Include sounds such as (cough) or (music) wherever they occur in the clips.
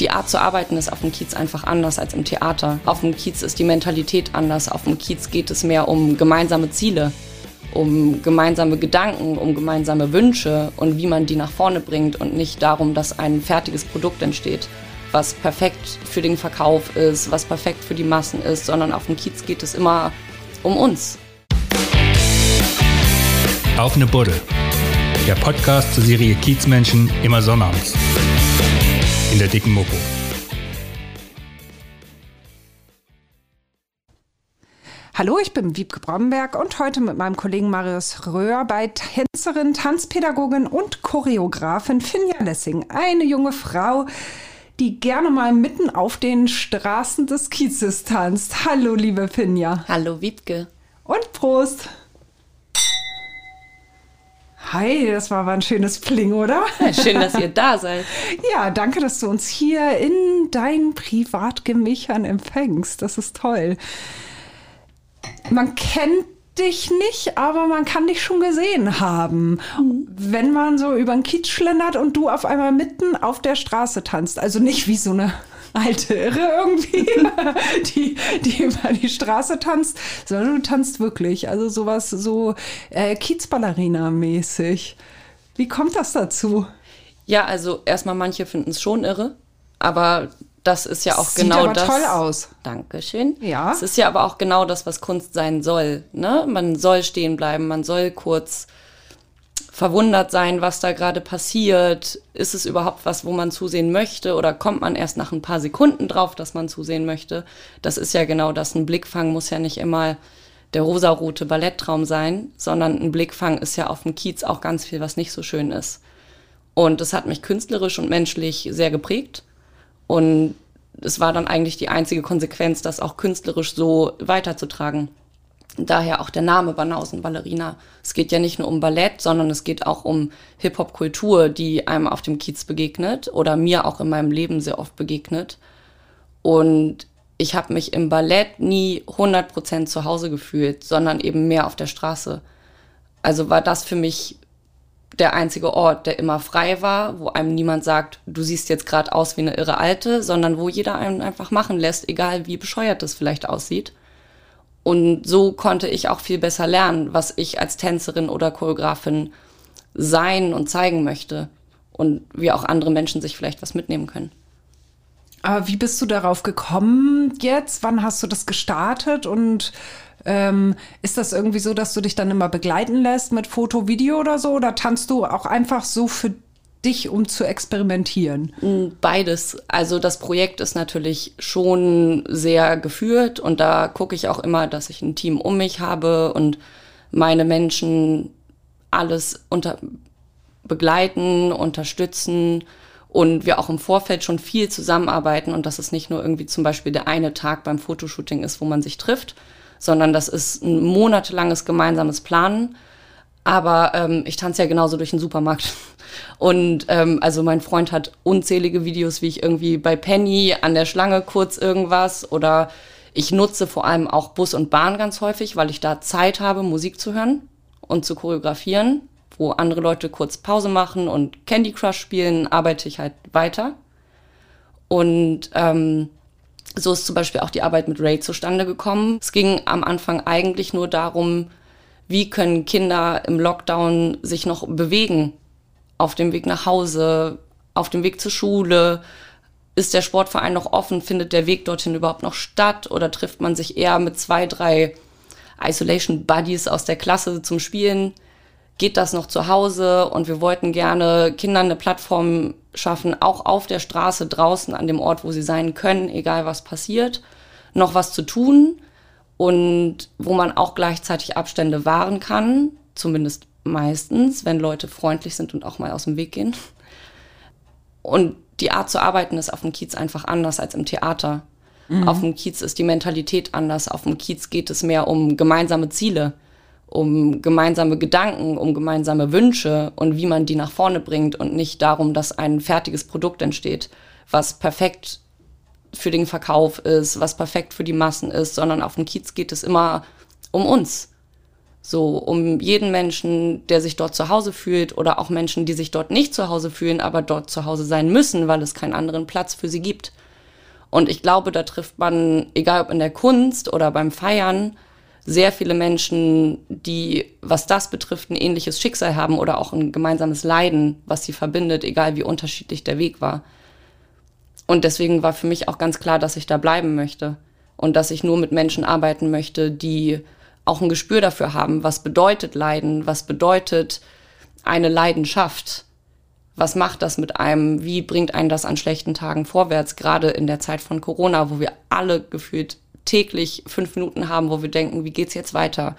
die Art zu arbeiten ist auf dem Kiez einfach anders als im Theater. Auf dem Kiez ist die Mentalität anders. Auf dem Kiez geht es mehr um gemeinsame Ziele, um gemeinsame Gedanken, um gemeinsame Wünsche und wie man die nach vorne bringt und nicht darum, dass ein fertiges Produkt entsteht, was perfekt für den Verkauf ist, was perfekt für die Massen ist, sondern auf dem Kiez geht es immer um uns. Auf eine Buddel. Der Podcast zur Serie Kiezmenschen immer sonnabends in der dicken Mopo. Hallo, ich bin Wiebke Bromberg und heute mit meinem Kollegen Marius Röhr bei Tänzerin, Tanzpädagogin und Choreografin Finja Lessing. Eine junge Frau, die gerne mal mitten auf den Straßen des Kiezes tanzt. Hallo, liebe Finja. Hallo, Wiebke. Und Prost. Hi, das war aber ein schönes Pling, oder? Schön, dass ihr da seid. (laughs) Ja, danke, dass du uns hier in deinen Privatgemächern empfängst. Das ist toll. Man kennt dich nicht, aber man kann dich schon gesehen haben. Mhm. Wenn man so über den Kiez schlendert und du auf einmal mitten auf der Straße tanzt. Also nicht wie so eine alte Irre irgendwie, (laughs) die, die über die Straße tanzt, sondern du tanzt wirklich. Also sowas so äh, Kiezballerina-mäßig. Wie kommt das dazu? Ja, also erstmal manche finden es schon irre, aber das ist ja auch Sieht genau aber das. toll aus. Dankeschön. Ja. Es ist ja aber auch genau das, was Kunst sein soll. Ne? Man soll stehen bleiben, man soll kurz verwundert sein, was da gerade passiert. Ist es überhaupt was, wo man zusehen möchte oder kommt man erst nach ein paar Sekunden drauf, dass man zusehen möchte? Das ist ja genau das. Ein Blickfang muss ja nicht immer der rosarote Balletttraum sein, sondern ein Blickfang ist ja auf dem Kiez auch ganz viel, was nicht so schön ist. Und das hat mich künstlerisch und menschlich sehr geprägt. Und es war dann eigentlich die einzige Konsequenz, das auch künstlerisch so weiterzutragen. Daher auch der Name Banausen Ballerina. Es geht ja nicht nur um Ballett, sondern es geht auch um Hip-Hop-Kultur, die einem auf dem Kiez begegnet oder mir auch in meinem Leben sehr oft begegnet. Und ich habe mich im Ballett nie 100% zu Hause gefühlt, sondern eben mehr auf der Straße. Also war das für mich der einzige Ort, der immer frei war, wo einem niemand sagt, du siehst jetzt gerade aus wie eine irre Alte, sondern wo jeder einen einfach machen lässt, egal wie bescheuert das vielleicht aussieht. Und so konnte ich auch viel besser lernen, was ich als Tänzerin oder Choreografin sein und zeigen möchte. Und wie auch andere Menschen sich vielleicht was mitnehmen können. Aber wie bist du darauf gekommen jetzt? Wann hast du das gestartet? Und ähm, ist das irgendwie so, dass du dich dann immer begleiten lässt mit Foto, Video oder so? Oder tanzt du auch einfach so für dich, um zu experimentieren? Beides. Also das Projekt ist natürlich schon sehr geführt und da gucke ich auch immer, dass ich ein Team um mich habe und meine Menschen alles unter begleiten, unterstützen und wir auch im Vorfeld schon viel zusammenarbeiten und dass es nicht nur irgendwie zum Beispiel der eine Tag beim Fotoshooting ist, wo man sich trifft, sondern das ist ein monatelanges gemeinsames Planen. Aber ähm, ich tanze ja genauso durch den Supermarkt. (laughs) Und ähm, also mein Freund hat unzählige Videos, wie ich irgendwie bei Penny an der Schlange kurz irgendwas oder ich nutze vor allem auch Bus und Bahn ganz häufig, weil ich da Zeit habe, Musik zu hören und zu choreografieren wo andere Leute kurz Pause machen und Candy Crush spielen, arbeite ich halt weiter. Und ähm, so ist zum Beispiel auch die Arbeit mit Ray zustande gekommen. Es ging am Anfang eigentlich nur darum, wie können Kinder im Lockdown sich noch bewegen, auf dem Weg nach Hause, auf dem Weg zur Schule. Ist der Sportverein noch offen? Findet der Weg dorthin überhaupt noch statt? Oder trifft man sich eher mit zwei, drei Isolation Buddies aus der Klasse zum Spielen? geht das noch zu Hause und wir wollten gerne Kindern eine Plattform schaffen, auch auf der Straße draußen an dem Ort, wo sie sein können, egal was passiert, noch was zu tun und wo man auch gleichzeitig Abstände wahren kann, zumindest meistens, wenn Leute freundlich sind und auch mal aus dem Weg gehen. Und die Art zu arbeiten ist auf dem Kiez einfach anders als im Theater. Mhm. Auf dem Kiez ist die Mentalität anders. Auf dem Kiez geht es mehr um gemeinsame Ziele um gemeinsame Gedanken, um gemeinsame Wünsche und wie man die nach vorne bringt und nicht darum, dass ein fertiges Produkt entsteht, was perfekt für den Verkauf ist, was perfekt für die Massen ist, sondern auf dem Kiez geht es immer um uns. So, um jeden Menschen, der sich dort zu Hause fühlt oder auch Menschen, die sich dort nicht zu Hause fühlen, aber dort zu Hause sein müssen, weil es keinen anderen Platz für sie gibt. Und ich glaube, da trifft man, egal ob in der Kunst oder beim Feiern, sehr viele Menschen, die, was das betrifft, ein ähnliches Schicksal haben oder auch ein gemeinsames Leiden, was sie verbindet, egal wie unterschiedlich der Weg war. Und deswegen war für mich auch ganz klar, dass ich da bleiben möchte und dass ich nur mit Menschen arbeiten möchte, die auch ein Gespür dafür haben, was bedeutet Leiden, was bedeutet eine Leidenschaft, was macht das mit einem, wie bringt einen das an schlechten Tagen vorwärts, gerade in der Zeit von Corona, wo wir alle gefühlt täglich fünf Minuten haben, wo wir denken, wie geht's jetzt weiter?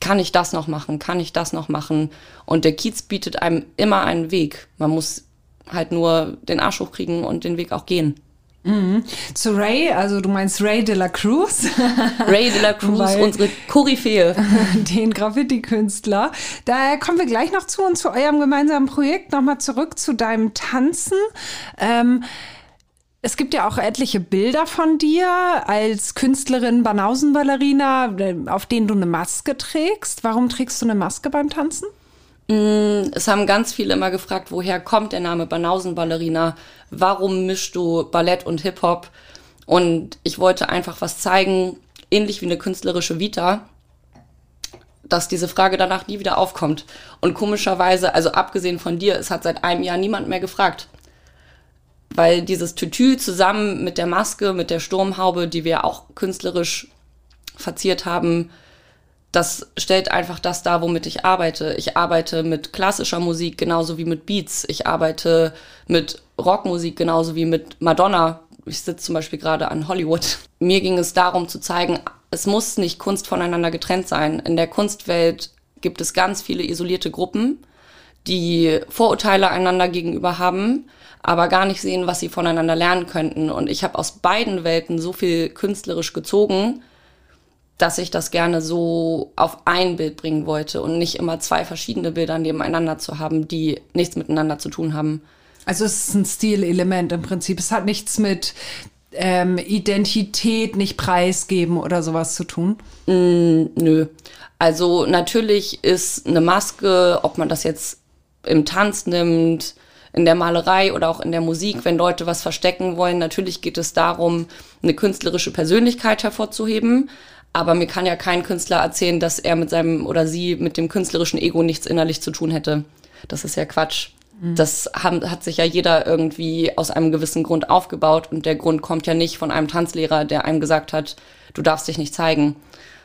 Kann ich das noch machen? Kann ich das noch machen? Und der Kiez bietet einem immer einen Weg. Man muss halt nur den Arsch hochkriegen und den Weg auch gehen. Mhm. Zu Ray, also du meinst Ray de la Cruz. (laughs) Ray de la Cruz, unsere Koryphäe. (laughs) Den Graffiti-Künstler. Da kommen wir gleich noch zu und zu eurem gemeinsamen Projekt. Nochmal zurück zu deinem Tanzen. Ähm, es gibt ja auch etliche Bilder von dir als Künstlerin Banausenballerina, auf denen du eine Maske trägst. Warum trägst du eine Maske beim Tanzen? Mm, es haben ganz viele immer gefragt, woher kommt der Name Banausenballerina? Warum mischst du Ballett und Hip-Hop? Und ich wollte einfach was zeigen, ähnlich wie eine künstlerische Vita, dass diese Frage danach nie wieder aufkommt. Und komischerweise, also abgesehen von dir, es hat seit einem Jahr niemand mehr gefragt. Weil dieses Tütü zusammen mit der Maske, mit der Sturmhaube, die wir auch künstlerisch verziert haben, das stellt einfach das dar, womit ich arbeite. Ich arbeite mit klassischer Musik genauso wie mit Beats. Ich arbeite mit Rockmusik genauso wie mit Madonna. Ich sitze zum Beispiel gerade an Hollywood. (laughs) Mir ging es darum zu zeigen, es muss nicht Kunst voneinander getrennt sein. In der Kunstwelt gibt es ganz viele isolierte Gruppen, die Vorurteile einander gegenüber haben, aber gar nicht sehen, was sie voneinander lernen könnten. Und ich habe aus beiden Welten so viel künstlerisch gezogen, dass ich das gerne so auf ein Bild bringen wollte und nicht immer zwei verschiedene Bilder nebeneinander zu haben, die nichts miteinander zu tun haben. Also es ist ein Stilelement im Prinzip. Es hat nichts mit ähm, Identität nicht preisgeben oder sowas zu tun? Mm, nö. Also natürlich ist eine Maske, ob man das jetzt im Tanz nimmt, in der Malerei oder auch in der Musik, wenn Leute was verstecken wollen, natürlich geht es darum, eine künstlerische Persönlichkeit hervorzuheben. Aber mir kann ja kein Künstler erzählen, dass er mit seinem oder sie mit dem künstlerischen Ego nichts innerlich zu tun hätte. Das ist ja Quatsch. Mhm. Das haben, hat sich ja jeder irgendwie aus einem gewissen Grund aufgebaut und der Grund kommt ja nicht von einem Tanzlehrer, der einem gesagt hat, du darfst dich nicht zeigen.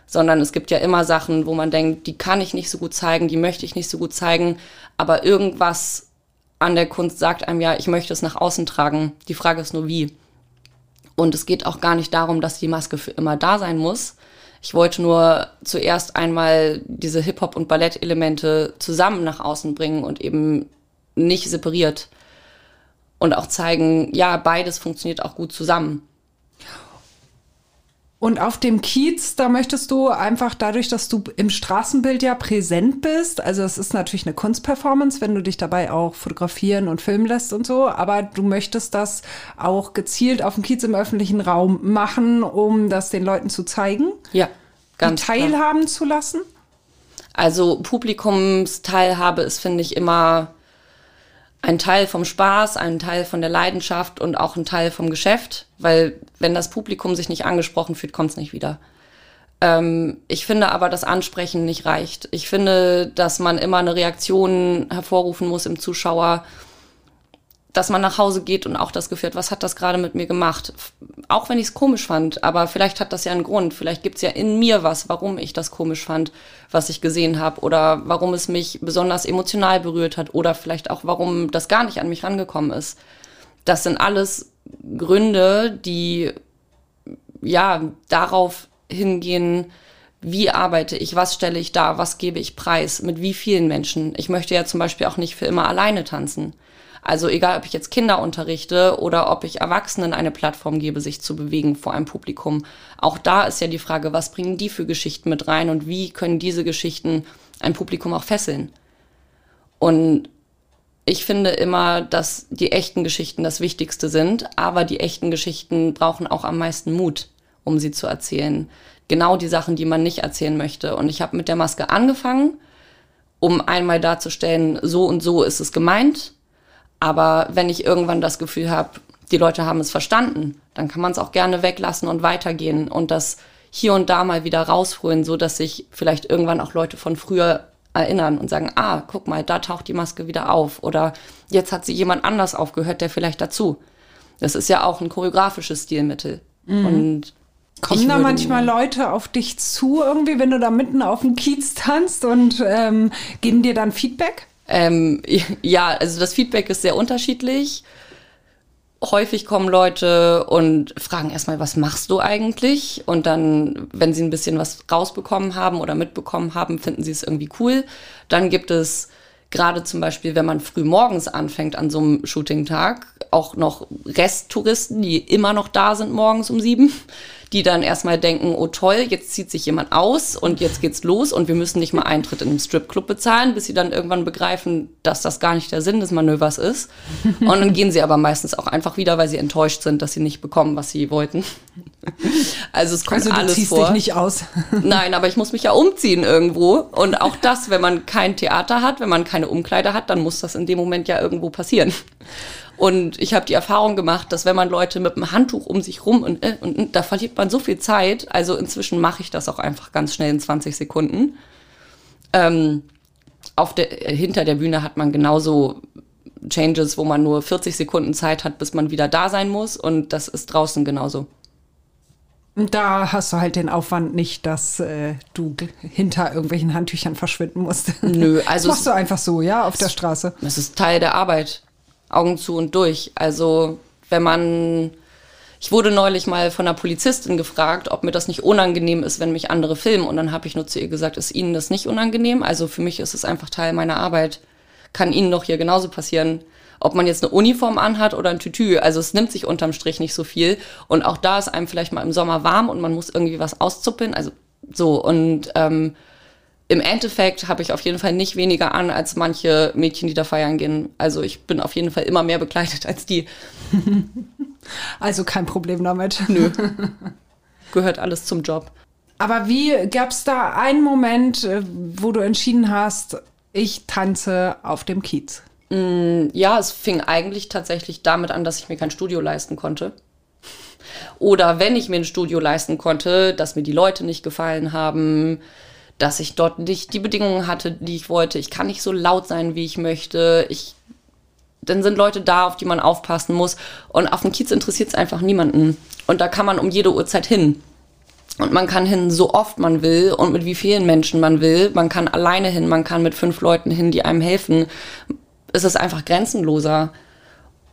Sondern es gibt ja immer Sachen, wo man denkt, die kann ich nicht so gut zeigen, die möchte ich nicht so gut zeigen, aber irgendwas an der Kunst sagt einem ja, ich möchte es nach außen tragen. Die Frage ist nur wie. Und es geht auch gar nicht darum, dass die Maske für immer da sein muss, ich wollte nur zuerst einmal diese Hip-Hop- und Ballett-Elemente zusammen nach außen bringen und eben nicht separiert. Und auch zeigen, ja, beides funktioniert auch gut zusammen. Und auf dem Kiez, da möchtest du einfach dadurch, dass du im Straßenbild ja präsent bist, also es ist natürlich eine Kunstperformance, wenn du dich dabei auch fotografieren und filmen lässt und so, aber du möchtest das auch gezielt auf dem Kiez im öffentlichen Raum machen, um das den Leuten zu zeigen? Ja, ganz teilhaben klar. zu lassen? Also Publikumsteilhabe ist, finde ich, immer ein Teil vom Spaß, ein Teil von der Leidenschaft und auch ein Teil vom Geschäft, weil wenn das Publikum sich nicht angesprochen fühlt, kommt es nicht wieder. Ähm, ich finde aber, dass Ansprechen nicht reicht. Ich finde, dass man immer eine Reaktion hervorrufen muss im Zuschauer, dass man nach Hause geht und auch das Gefühl hat, was hat das gerade mit mir gemacht? Auch wenn ich es komisch fand, aber vielleicht hat das ja einen Grund. Vielleicht gibt es ja in mir was, warum ich das komisch fand, was ich gesehen habe oder warum es mich besonders emotional berührt hat oder vielleicht auch, warum das gar nicht an mich rangekommen ist. Das sind alles Gründe, die ja darauf hingehen, wie arbeite ich, was stelle ich da, was gebe ich preis, mit wie vielen Menschen. Ich möchte ja zum Beispiel auch nicht für immer alleine tanzen. Also egal, ob ich jetzt Kinder unterrichte oder ob ich Erwachsenen eine Plattform gebe, sich zu bewegen vor einem Publikum. Auch da ist ja die Frage, was bringen die für Geschichten mit rein und wie können diese Geschichten ein Publikum auch fesseln? Und ich finde immer, dass die echten Geschichten das Wichtigste sind, aber die echten Geschichten brauchen auch am meisten Mut, um sie zu erzählen. genau die Sachen, die man nicht erzählen möchte. Und ich habe mit der Maske angefangen, um einmal darzustellen, so und so ist es gemeint. Aber wenn ich irgendwann das Gefühl habe, die Leute haben es verstanden, dann kann man es auch gerne weglassen und weitergehen und das hier und da mal wieder rausholen, so dass sich vielleicht irgendwann auch Leute von früher erinnern und sagen, ah, guck mal, da taucht die Maske wieder auf oder jetzt hat sie jemand anders aufgehört, der vielleicht dazu. Das ist ja auch ein choreografisches Stilmittel. Mhm. Und Kommen da manchmal Leute auf dich zu, irgendwie, wenn du da mitten auf dem Kiez tanzt und ähm, geben dir dann Feedback? Ähm, (laughs) ja, also das Feedback ist sehr unterschiedlich. Häufig kommen Leute und fragen erstmal, was machst du eigentlich? Und dann, wenn sie ein bisschen was rausbekommen haben oder mitbekommen haben, finden sie es irgendwie cool. Dann gibt es gerade zum Beispiel, wenn man früh morgens anfängt an so einem Shooting-Tag, auch noch Resttouristen, die immer noch da sind morgens um sieben die dann erstmal denken, oh toll, jetzt zieht sich jemand aus und jetzt geht's los und wir müssen nicht mal Eintritt in einen Stripclub bezahlen, bis sie dann irgendwann begreifen, dass das gar nicht der Sinn des Manövers ist. Und dann gehen sie aber meistens auch einfach wieder, weil sie enttäuscht sind, dass sie nicht bekommen, was sie wollten. Also es kommt also du alles ziehst vor. dich nicht aus. (laughs) Nein, aber ich muss mich ja umziehen irgendwo. Und auch das, wenn man kein Theater hat, wenn man keine Umkleider hat, dann muss das in dem Moment ja irgendwo passieren. Und ich habe die Erfahrung gemacht, dass wenn man Leute mit einem Handtuch um sich rum und, äh, und, und da verliert man so viel Zeit. Also inzwischen mache ich das auch einfach ganz schnell in 20 Sekunden. Ähm, auf der, hinter der Bühne hat man genauso Changes, wo man nur 40 Sekunden Zeit hat, bis man wieder da sein muss. Und das ist draußen genauso. Da hast du halt den Aufwand nicht, dass äh, du hinter irgendwelchen Handtüchern verschwinden musst. Nö, (laughs) also. Das machst du einfach so, ja, auf der Straße. Das ist Teil der Arbeit. Augen zu und durch. Also wenn man, ich wurde neulich mal von einer Polizistin gefragt, ob mir das nicht unangenehm ist, wenn mich andere filmen. Und dann habe ich nur zu ihr gesagt, ist Ihnen das nicht unangenehm? Also für mich ist es einfach Teil meiner Arbeit. Kann Ihnen doch hier genauso passieren. Ob man jetzt eine Uniform anhat oder ein Tütü. Also es nimmt sich unterm Strich nicht so viel. Und auch da ist einem vielleicht mal im Sommer warm und man muss irgendwie was auszuppeln. Also so. Und ähm, im Endeffekt habe ich auf jeden Fall nicht weniger an als manche Mädchen, die da feiern gehen. Also ich bin auf jeden Fall immer mehr bekleidet als die. (laughs) Also kein Problem damit. Nö. (laughs) Gehört alles zum Job. Aber wie gab es da einen Moment, äh, wo du entschieden hast, ich tanze auf dem Kiez? Mm, ja, es fing eigentlich tatsächlich damit an, dass ich mir kein Studio leisten konnte. Oder wenn ich mir ein Studio leisten konnte, dass mir die Leute nicht gefallen haben, dass ich dort nicht die Bedingungen hatte, die ich wollte. Ich kann nicht so laut sein, wie ich möchte. Ich, dann sind Leute da, auf die man aufpassen muss. Und auf dem Kiez interessiert es einfach niemanden. Und da kann man um jede Uhrzeit hin. Und man kann hin, so oft man will und mit wie vielen Menschen man will. Man kann alleine hin, man kann mit fünf Leuten hin, die einem helfen. Es ist einfach grenzenloser.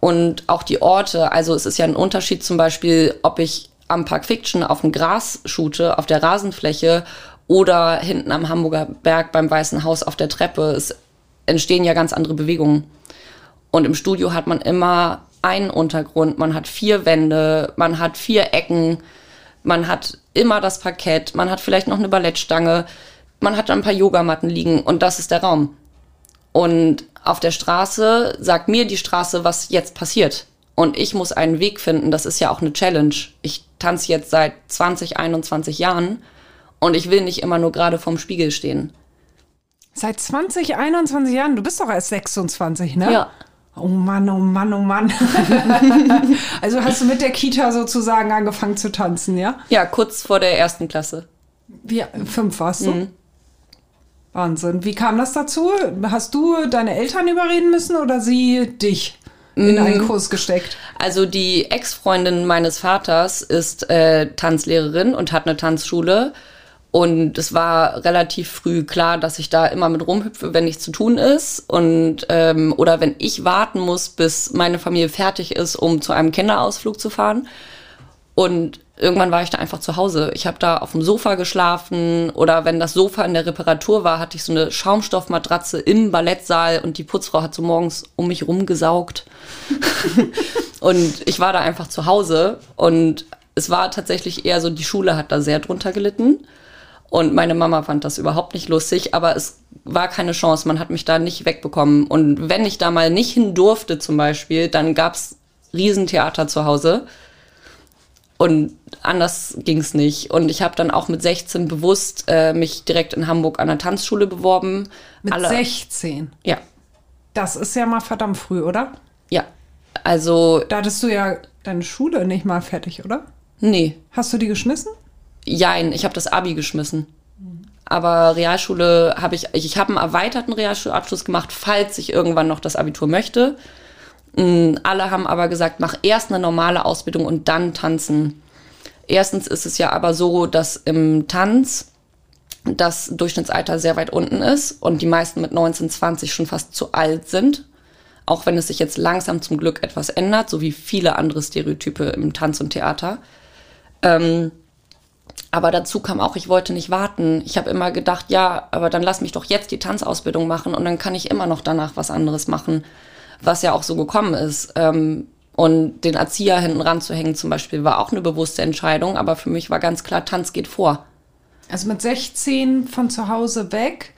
Und auch die Orte, also es ist ja ein Unterschied zum Beispiel, ob ich am Park Fiction auf dem Gras shoote, auf der Rasenfläche oder hinten am Hamburger Berg beim Weißen Haus auf der Treppe. Es entstehen ja ganz andere Bewegungen. Und im Studio hat man immer einen Untergrund, man hat vier Wände, man hat vier Ecken, man hat immer das Parkett, man hat vielleicht noch eine Ballettstange, man hat ein paar Yogamatten liegen und das ist der Raum. Und auf der Straße sagt mir die Straße, was jetzt passiert. Und ich muss einen Weg finden, das ist ja auch eine Challenge. Ich tanze jetzt seit 20, 21 Jahren und ich will nicht immer nur gerade vorm Spiegel stehen. Seit 20, 21 Jahren? Du bist doch erst 26, ne? Ja. Oh Mann, oh Mann, oh Mann. (laughs) also hast du mit der Kita sozusagen angefangen zu tanzen, ja? Ja, kurz vor der ersten Klasse. Wie, fünf warst du? Mhm. Wahnsinn. Wie kam das dazu? Hast du deine Eltern überreden müssen oder sie dich? in einen mhm. Kurs gesteckt? Also die Ex-Freundin meines Vaters ist äh, Tanzlehrerin und hat eine Tanzschule. Und es war relativ früh klar, dass ich da immer mit rumhüpfe, wenn nichts zu tun ist. Und ähm, oder wenn ich warten muss, bis meine Familie fertig ist, um zu einem Kinderausflug zu fahren. Und irgendwann war ich da einfach zu Hause. Ich habe da auf dem Sofa geschlafen oder wenn das Sofa in der Reparatur war, hatte ich so eine Schaumstoffmatratze im Ballettsaal und die Putzfrau hat so morgens um mich rumgesaugt. (laughs) und ich war da einfach zu Hause und es war tatsächlich eher so, die Schule hat da sehr drunter gelitten. Und meine Mama fand das überhaupt nicht lustig, aber es war keine Chance. Man hat mich da nicht wegbekommen. Und wenn ich da mal nicht hin durfte zum Beispiel, dann gab's Riesentheater zu Hause. Und anders ging es nicht. Und ich habe dann auch mit 16 bewusst äh, mich direkt in Hamburg an der Tanzschule beworben. Mit Alle, 16. Ja, Das ist ja mal verdammt früh, oder? ja. Also, Da hattest du ja deine Schule nicht mal fertig, oder? nee, Hast du die geschmissen? jein, ich habe das Abi geschmissen. Aber Realschule habe ich, ich, ich habe einen erweiterten Realschulabschluss gemacht, falls ich irgendwann noch das Abitur möchte. Mm, Alle haben aber gesagt, mach erst eine normale Ausbildung und dann tanzen. Erstens ist es ja aber so, dass im Tanz das Durchschnittsalter sehr weit unten ist und die meisten mit 19, 20 schon fast zu alt sind. Auch wenn es sich jetzt langsam zum Glück etwas ändert, so wie viele andere Stereotype im Tanz und Theater. Ähm, aber dazu kam auch, ich wollte nicht warten. Ich habe immer gedacht, ja, aber dann lass mich doch jetzt die Tanzausbildung machen und dann kann ich immer noch danach was anderes machen, was ja auch so gekommen ist. Ähm, und den Erzieher hinten ranzuhängen zum Beispiel war auch eine bewusste Entscheidung, aber für mich war ganz klar, Tanz geht vor. Also mit 16 von zu Hause weg.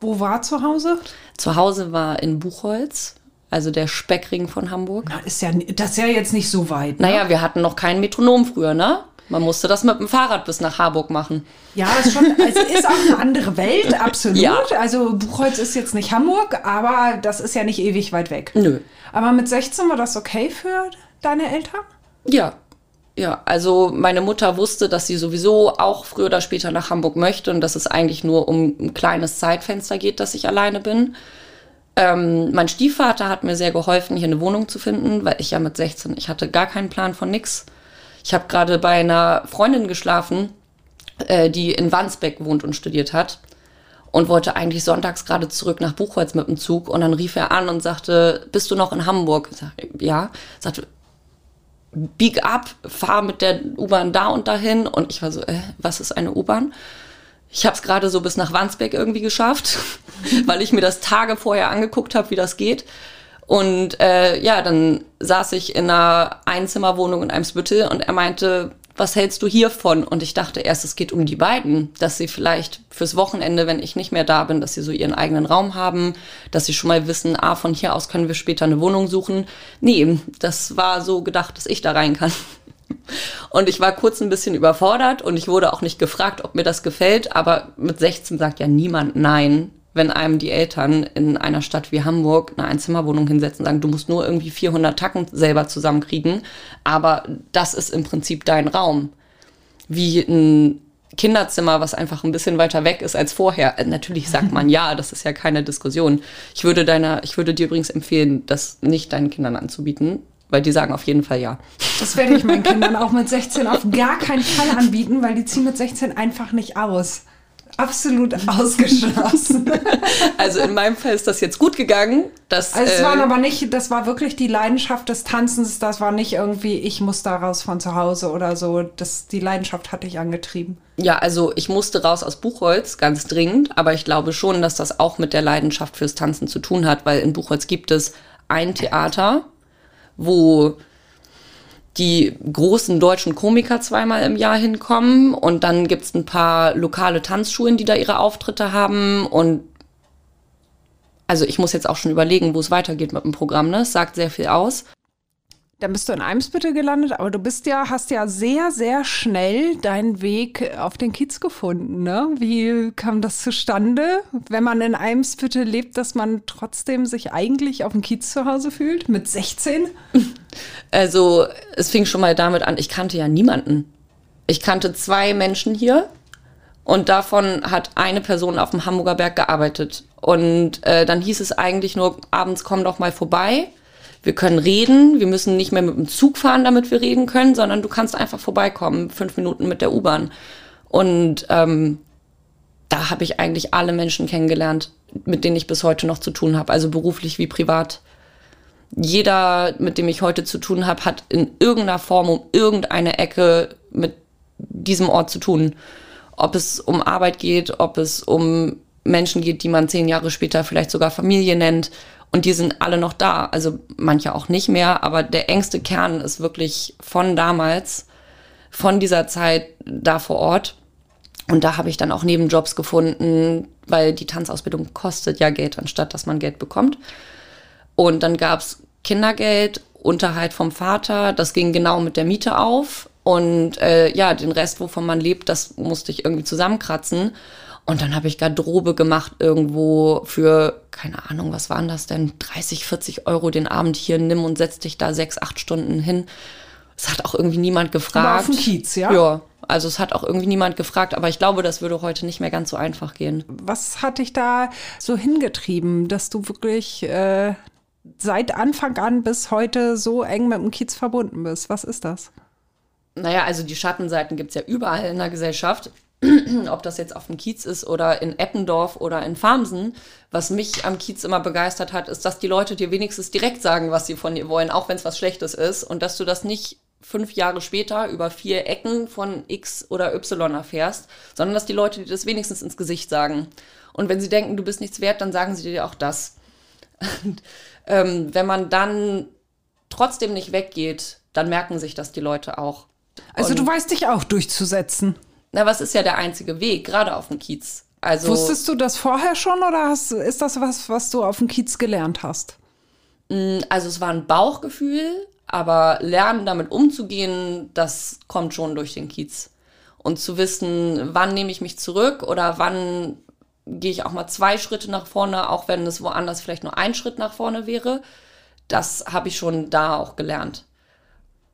Wo war zu Hause? Zu Hause war in Buchholz, also der Speckring von Hamburg. Na, ist ja, das ist ja jetzt nicht so weit. Ne? Naja, wir hatten noch kein Metronom früher, ne? Man musste das mit dem Fahrrad bis nach Harburg machen. Ja, ist schon, es ist auch eine andere Welt, (laughs) absolut. Ja. Also Buchholz ist jetzt nicht Hamburg, aber das ist ja nicht ewig weit weg. Nö. Aber mit 16 war das okay für deine Eltern? Ja. Ja, also meine Mutter wusste, dass sie sowieso auch früher oder später nach Hamburg möchte und dass es eigentlich nur um ein kleines Zeitfenster geht, dass ich alleine bin. Ähm, mein Stiefvater hat mir sehr geholfen, hier eine Wohnung zu finden, weil ich ja mit 16, ich hatte gar keinen Plan von nix. Ich habe gerade bei einer Freundin geschlafen, äh, die in Wandsbeck wohnt und studiert hat und wollte eigentlich sonntags gerade zurück nach Buchholz mit dem Zug und dann rief er an und sagte, bist du noch in Hamburg? Sag, ja. Sagte, bieg ab, fahr mit der U-Bahn da und dahin. Und ich war so, äh, was ist eine U-Bahn? Ich habe es gerade so bis nach Wandsbek irgendwie geschafft, (laughs) weil ich mir das Tage vorher angeguckt habe, wie das geht. Und äh, ja, dann saß ich in einer Einzimmerwohnung in Eimsbüttel und er meinte, was hältst du hiervon? Und ich dachte erst, es geht um die beiden, dass sie vielleicht fürs Wochenende, wenn ich nicht mehr da bin, dass sie so ihren eigenen Raum haben, dass sie schon mal wissen, ah, von hier aus können wir später eine Wohnung suchen. Nee, das war so gedacht, dass ich da rein kann. (laughs) Und ich war kurz ein bisschen überfordert und ich wurde auch nicht gefragt, ob mir das gefällt, aber mit 16 sagt ja niemand nein, wenn einem die Eltern in einer Stadt wie Hamburg eine Einzimmerwohnung hinsetzen und sagen, du musst nur irgendwie 400 Tacken selber zusammenkriegen, aber das ist im Prinzip dein Raum. Wie ein Kinderzimmer, was einfach ein bisschen weiter weg ist als vorher. Äh, Natürlich sagt man ja, das ist ja keine Diskussion. Ich würde deiner, ich würde dir übrigens empfehlen, das nicht deinen Kindern anzubieten, weil die sagen auf jeden Fall ja. Das werde ich meinen Kindern auch mit 16 auf gar keinen Fall anbieten, weil die ziehen mit 16 einfach nicht aus. Absolut (laughs) ausgeschlossen. (laughs) Also in meinem Fall ist das jetzt gut gegangen. Dass, Also es äh, waren aber nicht, das war wirklich die Leidenschaft des Tanzens, das war nicht irgendwie, ich muss da raus von zu Hause oder so. Das, die Leidenschaft hatte ich angetrieben. Ja, also ich musste raus aus Buchholz, ganz dringend, aber ich glaube schon, dass das auch mit der Leidenschaft fürs Tanzen zu tun hat, weil in Buchholz gibt es ein Theater, wo die großen deutschen Komiker zweimal im Jahr hinkommen und dann gibt's ein paar lokale Tanzschulen, die da ihre Auftritte haben und also ich muss jetzt auch schon überlegen, wo es weitergeht mit dem Programm, ne? Es sagt sehr viel aus. Dann bist du in Eimsbüttel gelandet, aber du bist ja, hast ja sehr, sehr schnell deinen Weg auf den Kiez gefunden. Ne? Wie kam das zustande, wenn man in Eimsbüttel lebt, dass man trotzdem sich eigentlich auf dem Kiez zu Hause fühlt? Mit 16? (laughs) Also es fing schon mal damit an, ich kannte ja niemanden. Ich kannte zwei Menschen hier und davon hat eine Person auf dem Hamburger Berg gearbeitet. Und äh, dann hieß es eigentlich nur, abends komm doch mal vorbei. Wir können reden, wir müssen nicht mehr mit dem Zug fahren, damit wir reden können, sondern du kannst einfach vorbeikommen, fünf Minuten mit der U-Bahn. Und ähm, da habe ich eigentlich alle Menschen kennengelernt, mit denen ich bis heute noch zu tun habe, also beruflich wie privat jeder, mit dem ich heute zu tun habe, hat in irgendeiner Form um irgendeine Ecke mit diesem Ort zu tun. Ob es um Arbeit geht, ob es um Menschen geht, die man zehn Jahre später vielleicht sogar Familie nennt. Und die sind alle noch da. Also manche auch nicht mehr, aber der engste Kern ist wirklich von damals, von dieser Zeit da vor Ort. Und da habe ich dann auch Nebenjobs gefunden, weil die Tanzausbildung kostet ja Geld, anstatt dass man Geld bekommt. Und dann gab's Kindergeld, Unterhalt vom Vater. Das ging genau mit der Miete auf. Und äh, ja, den Rest, wovon man lebt, das musste ich irgendwie zusammenkratzen. Und dann habe ich Garderobe gemacht irgendwo für, keine Ahnung, was waren das denn? 30, 40 Euro den Abend hier, nimm und setz dich da sechs, acht Stunden hin. Es hat auch irgendwie niemand gefragt. Aber auf dem Kiez, ja? Ja, also es hat auch irgendwie niemand gefragt, aber ich glaube, das würde heute nicht mehr ganz so einfach gehen. Was hat dich da so hingetrieben, dass du wirklich äh, seit Anfang an bis heute so eng mit dem Kiez verbunden bist? Was ist das? Naja, also die Schattenseiten gibt's ja überall in der Gesellschaft. (clears throat) Ob das jetzt auf dem Kiez ist oder in Eppendorf oder in Farmsen. Was mich am Kiez immer begeistert hat, ist, dass die Leute dir wenigstens direkt sagen, was sie von dir wollen, auch wenn es was Schlechtes ist. Und dass du das nicht fünf Jahre später über vier Ecken von X oder Y erfährst, sondern dass die Leute dir das wenigstens ins Gesicht sagen. Und wenn sie denken, du bist nichts wert, dann sagen sie dir auch das. Und, ähm, wenn man dann trotzdem nicht weggeht, dann merken sich das die Leute auch. Also Und- du weißt dich auch durchzusetzen. Na, was ist ja der einzige Weg, gerade auf dem Kiez. Also, Wusstest du das vorher schon oder hast, ist das was, was du auf dem Kiez gelernt hast? also es war ein Bauchgefühl, aber lernen, damit umzugehen, das kommt schon durch den Kiez. Und zu wissen, wann nehme ich mich zurück oder wann gehe ich auch mal zwei Schritte nach vorne, auch wenn es woanders vielleicht nur ein Schritt nach vorne wäre, das habe ich schon da auch gelernt.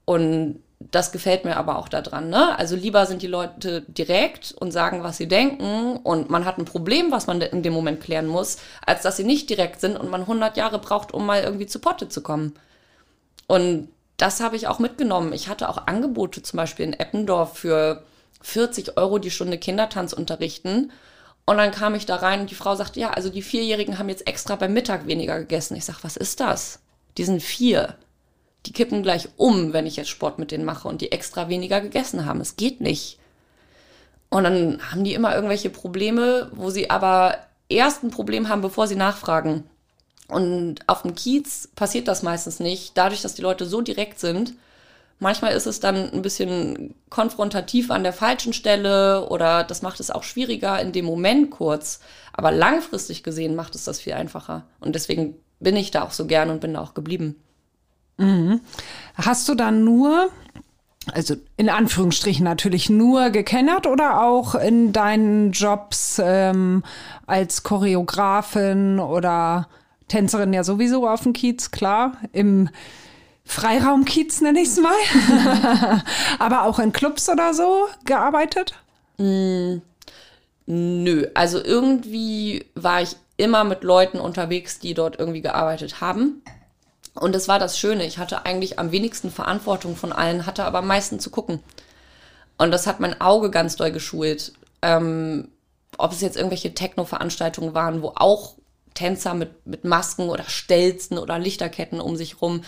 Und das gefällt mir aber auch daran. Ne? Also lieber sind die Leute direkt und sagen, was sie denken und man hat ein Problem, was man in dem Moment klären muss, als dass sie nicht direkt sind und man 100 Jahre braucht, um mal irgendwie zu Potte zu kommen. Und das habe ich auch mitgenommen. Ich hatte auch Angebote zum Beispiel in Eppendorf für 40 Euro die Stunde Kindertanz unterrichten. Und dann kam ich da rein und die Frau sagte, ja, also die Vierjährigen haben jetzt extra beim Mittag weniger gegessen. Ich sag, was ist das? Die sind vier. Die kippen gleich um, wenn ich jetzt Sport mit denen mache und die extra weniger gegessen haben. Es geht nicht. Und dann haben die immer irgendwelche Probleme, wo sie aber erst ein Problem haben, bevor sie nachfragen. Und auf dem Kiez passiert das meistens nicht, dadurch, dass die Leute so direkt sind. Manchmal ist es dann ein bisschen konfrontativ an der falschen Stelle oder das macht es auch schwieriger in dem Moment kurz. Aber langfristig gesehen macht es das viel einfacher. Und deswegen bin ich da auch so gern und bin da auch geblieben. Hast du dann nur, also in Anführungsstrichen natürlich nur gekennert oder auch in deinen Jobs ähm, als Choreografin oder Tänzerin ja sowieso auf dem Kiez, klar, im Freiraumkiez nenne ich es mal, (laughs) aber auch in Clubs oder so gearbeitet? Nö, also irgendwie war ich immer mit Leuten unterwegs, die dort irgendwie gearbeitet haben. Und das war das Schöne. Ich hatte eigentlich am wenigsten Verantwortung von allen, hatte aber am meisten zu gucken. Und das hat mein Auge ganz doll geschult. Ähm, ob es jetzt irgendwelche Techno-Veranstaltungen waren, wo auch Tänzer mit, mit Masken oder Stelzen oder Lichterketten um sich rum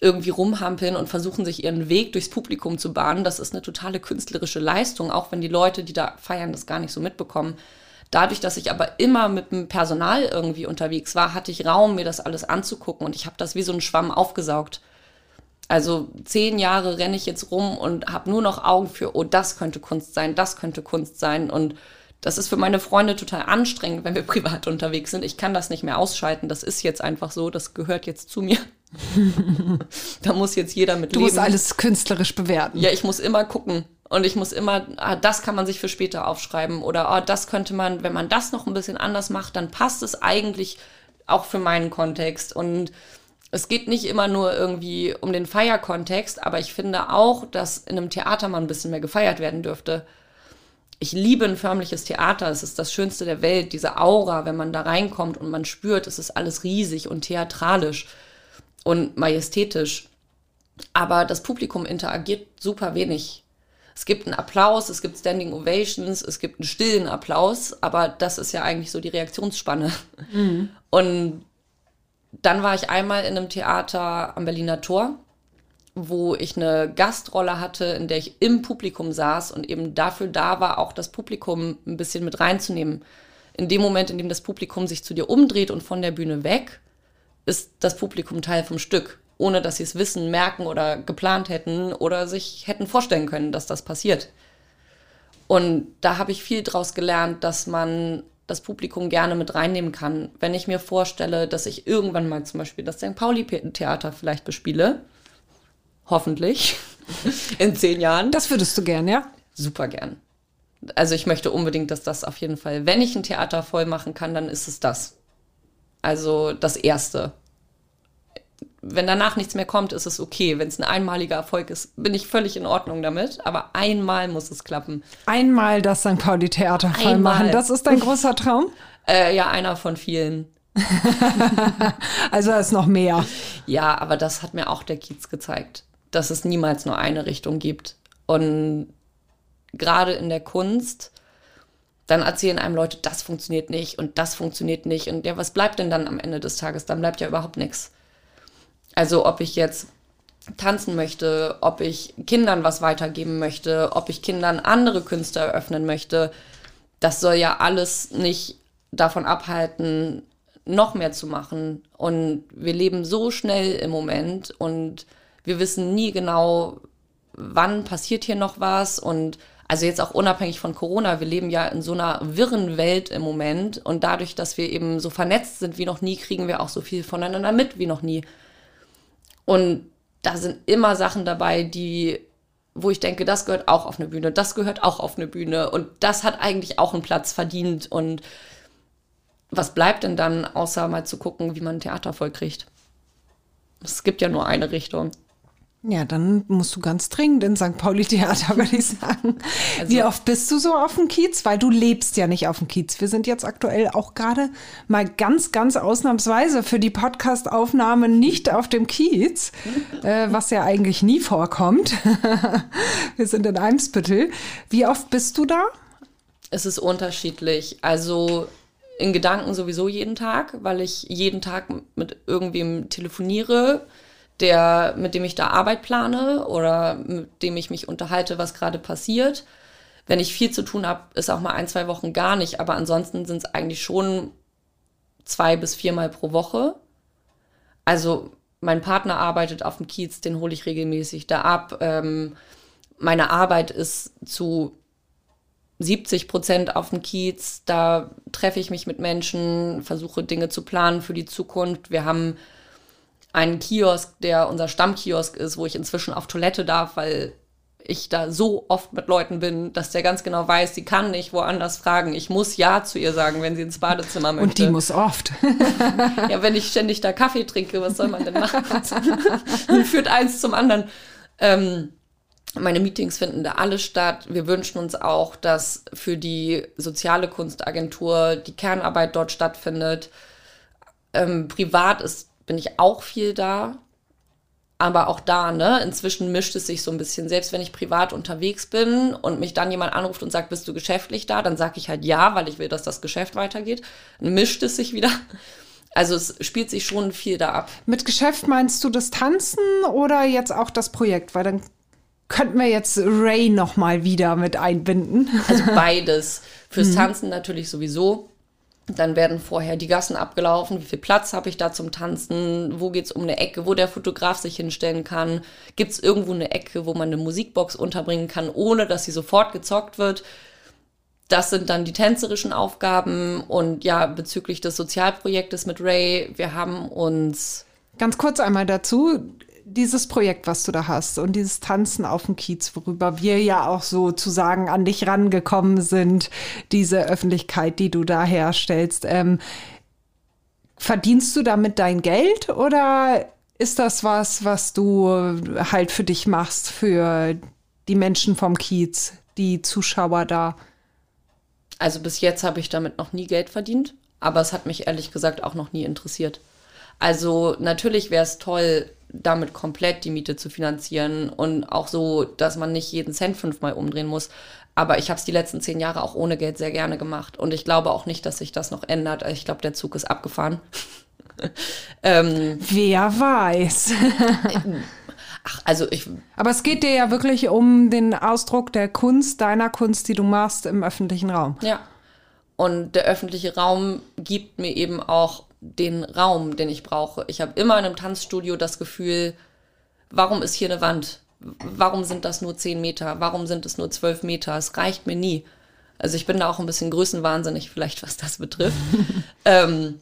irgendwie rumhampeln und versuchen, sich ihren Weg durchs Publikum zu bahnen. Das ist eine totale künstlerische Leistung, auch wenn die Leute, die da feiern, das gar nicht so mitbekommen. Dadurch, dass ich aber immer mit dem Personal irgendwie unterwegs war, hatte ich Raum, mir das alles anzugucken und ich habe das wie so ein Schwamm aufgesaugt. Also zehn Jahre renne ich jetzt rum und habe nur noch Augen für, oh, das könnte Kunst sein, das könnte Kunst sein. Und das ist für meine Freunde total anstrengend, wenn wir (laughs) privat unterwegs sind. Ich kann das nicht mehr ausschalten. Das ist jetzt einfach so, das gehört jetzt zu mir. (laughs) da muss jetzt jeder mit Du leben. musst alles künstlerisch bewerten. Ja, ich muss immer gucken. Und ich muss immer, ah, das kann man sich für später aufschreiben. Oder ah, das könnte man, wenn man das noch ein bisschen anders macht, dann passt es eigentlich auch für meinen Kontext. Und es geht nicht immer nur irgendwie um den Feierkontext, aber ich finde auch, dass in einem Theater mal ein bisschen mehr gefeiert werden dürfte. Ich liebe ein förmliches Theater. Es ist das Schönste der Welt. Diese Aura, wenn man da reinkommt und man spürt, es ist alles riesig und theatralisch und majestätisch. Aber das Publikum interagiert super wenig. Es gibt einen Applaus, es gibt Standing Ovations, es gibt einen stillen Applaus, aber das ist ja eigentlich so die Reaktionsspanne. Und dann war ich einmal in einem Theater am Berliner Tor, wo ich eine Gastrolle hatte, in der ich im Publikum saß und eben dafür da war, auch das Publikum ein bisschen mit reinzunehmen. In dem Moment, in dem das Publikum sich zu dir umdreht und von der Bühne weg, ist das Publikum Teil vom Stück, ohne dass sie es wissen, merken oder geplant hätten oder sich hätten vorstellen können, dass das passiert. Und da habe ich viel draus gelernt, dass man das Publikum gerne mit reinnehmen kann. Wenn ich mir vorstelle, dass ich irgendwann mal zum Beispiel das St. Pauli-Theater vielleicht bespiele, hoffentlich, (laughs) In zehn Jahren. Das würdest du gern, ja? Super gern. Also ich möchte unbedingt, dass das auf jeden Fall, wenn ich ein Theater voll machen kann, dann ist es das. Also das Erste. Wenn danach nichts mehr kommt, ist es okay. Wenn es ein einmaliger Erfolg ist, bin ich völlig in Ordnung damit. Aber einmal muss es klappen. Einmal das St. Pauli Theater voll machen. Das ist dein großer Traum? (laughs) Äh, ja, einer von vielen. (laughs) Also ist noch mehr. Ja, aber das hat mir auch der Kiez gezeigt, dass es niemals nur eine Richtung gibt. Und gerade in der Kunst, dann erzählen einem Leute, das funktioniert nicht und das funktioniert nicht. Und ja, was bleibt denn dann am Ende des Tages? Dann bleibt ja überhaupt nichts. Also ob ich jetzt tanzen möchte, ob ich Kindern was weitergeben möchte, ob ich Kindern andere Künste eröffnen möchte, das soll ja alles nicht davon abhalten, noch mehr zu machen. Und wir leben so schnell im Moment und wir wissen nie genau, wann passiert hier noch was. Und also jetzt auch unabhängig von Corona, wir leben ja in so einer wirren Welt im Moment. Und dadurch, dass wir eben so vernetzt sind wie noch nie, kriegen wir auch so viel voneinander mit wie noch nie. Und da sind immer Sachen dabei, die, wo ich denke, das gehört auch auf eine Bühne, das gehört auch auf eine Bühne und das hat eigentlich auch einen Platz verdient. Und was bleibt denn dann, außer mal zu gucken, wie man ein Theater voll kriegt? Es gibt ja nur eine Richtung. Ja, dann musst du ganz dringend in St. Pauli Theater, (laughs) würde ich sagen. Wie oft bist du so auf dem Kiez? Weil du lebst ja nicht auf dem Kiez. Wir sind jetzt aktuell auch gerade mal ganz, ganz ausnahmsweise für die Podcast-Aufnahme nicht auf dem Kiez, (laughs) äh, was ja eigentlich nie vorkommt. (laughs) Wir sind in Eimsbüttel. Wie oft bist du da? Es ist unterschiedlich. Also in Gedanken sowieso jeden Tag, weil ich jeden Tag mit irgendwem telefoniere, der, mit dem ich da Arbeit plane oder mit dem ich mich unterhalte, was gerade passiert. Wenn ich viel zu tun habe, ist auch mal ein, zwei Wochen gar nicht, aber ansonsten sind es eigentlich schon zwei bis viermal pro Woche. Also mein Partner arbeitet auf dem Kiez, den hole ich regelmäßig da ab. Ähm, meine Arbeit ist zu 70 Prozent auf dem Kiez. Da treffe ich mich mit Menschen, versuche Dinge zu planen für die Zukunft. Wir haben einen Kiosk, der unser Stammkiosk ist, wo ich inzwischen auf Toilette darf, weil ich da so oft mit Leuten bin, dass der ganz genau weiß, sie kann nicht woanders fragen. Ich muss Ja zu ihr sagen, wenn sie ins Badezimmer möchte. Und die muss oft. (laughs) ja, wenn ich ständig da Kaffee trinke, was soll man denn machen? (laughs) Dann führt eins zum anderen. Ähm, meine Meetings finden da alle statt. Wir wünschen uns auch, dass für die soziale Kunstagentur die Kernarbeit dort stattfindet. Ähm, privat ist, bin ich auch viel da. Aber auch da, ne, inzwischen mischt es sich so ein bisschen. Selbst wenn ich privat unterwegs bin und mich dann jemand anruft und sagt, bist du geschäftlich da, dann sage ich halt ja, weil ich will, dass das Geschäft weitergeht. Dann mischt es sich wieder. Also es spielt sich schon viel da ab. Mit Geschäft meinst du das Tanzen oder jetzt auch das Projekt? Weil dann könnten wir jetzt Ray noch mal wieder mit einbinden. Also (laughs) beides. Fürs Tanzen natürlich sowieso. Dann werden vorher die Gassen abgelaufen. Wie viel Platz habe ich da zum Tanzen? Wo geht es um eine Ecke, wo der Fotograf sich hinstellen kann? Gibt es irgendwo eine Ecke, wo man eine Musikbox unterbringen kann, ohne dass sie sofort gezockt wird? Das sind dann die tänzerischen Aufgaben. Und ja, bezüglich des Sozialprojektes mit Ray, wir haben uns Ganz kurz einmal dazu. Dieses Projekt, was du da hast und dieses Tanzen auf dem Kiez, worüber wir ja auch sozusagen an dich rangekommen sind, diese Öffentlichkeit, die du da herstellst, ähm, verdienst du damit dein Geld oder ist das was, was du halt für dich machst, für die Menschen vom Kiez, die Zuschauer da? Also bis jetzt habe ich damit noch nie Geld verdient, aber es hat mich ehrlich gesagt auch noch nie interessiert. Also natürlich wäre es toll, damit komplett die Miete zu finanzieren und auch so, dass man nicht jeden Cent fünfmal umdrehen muss. Aber ich habe es die letzten zehn Jahre auch ohne Geld sehr gerne gemacht und ich glaube auch nicht, dass sich das noch ändert. Ich glaube, der Zug ist abgefahren. (laughs) ähm, Wer weiß. (laughs) ach, also ich Aber es geht dir ja wirklich um den Ausdruck der Kunst, deiner Kunst, die du machst im öffentlichen Raum. Ja. Und der öffentliche Raum gibt mir eben auch den Raum, den ich brauche. Ich habe immer in einem Tanzstudio das Gefühl, warum ist hier eine Wand? Warum sind das nur 10 Meter? Warum sind es nur 12 Meter? Es reicht mir nie. Also ich bin da auch ein bisschen größenwahnsinnig, vielleicht was das betrifft. (laughs) ähm,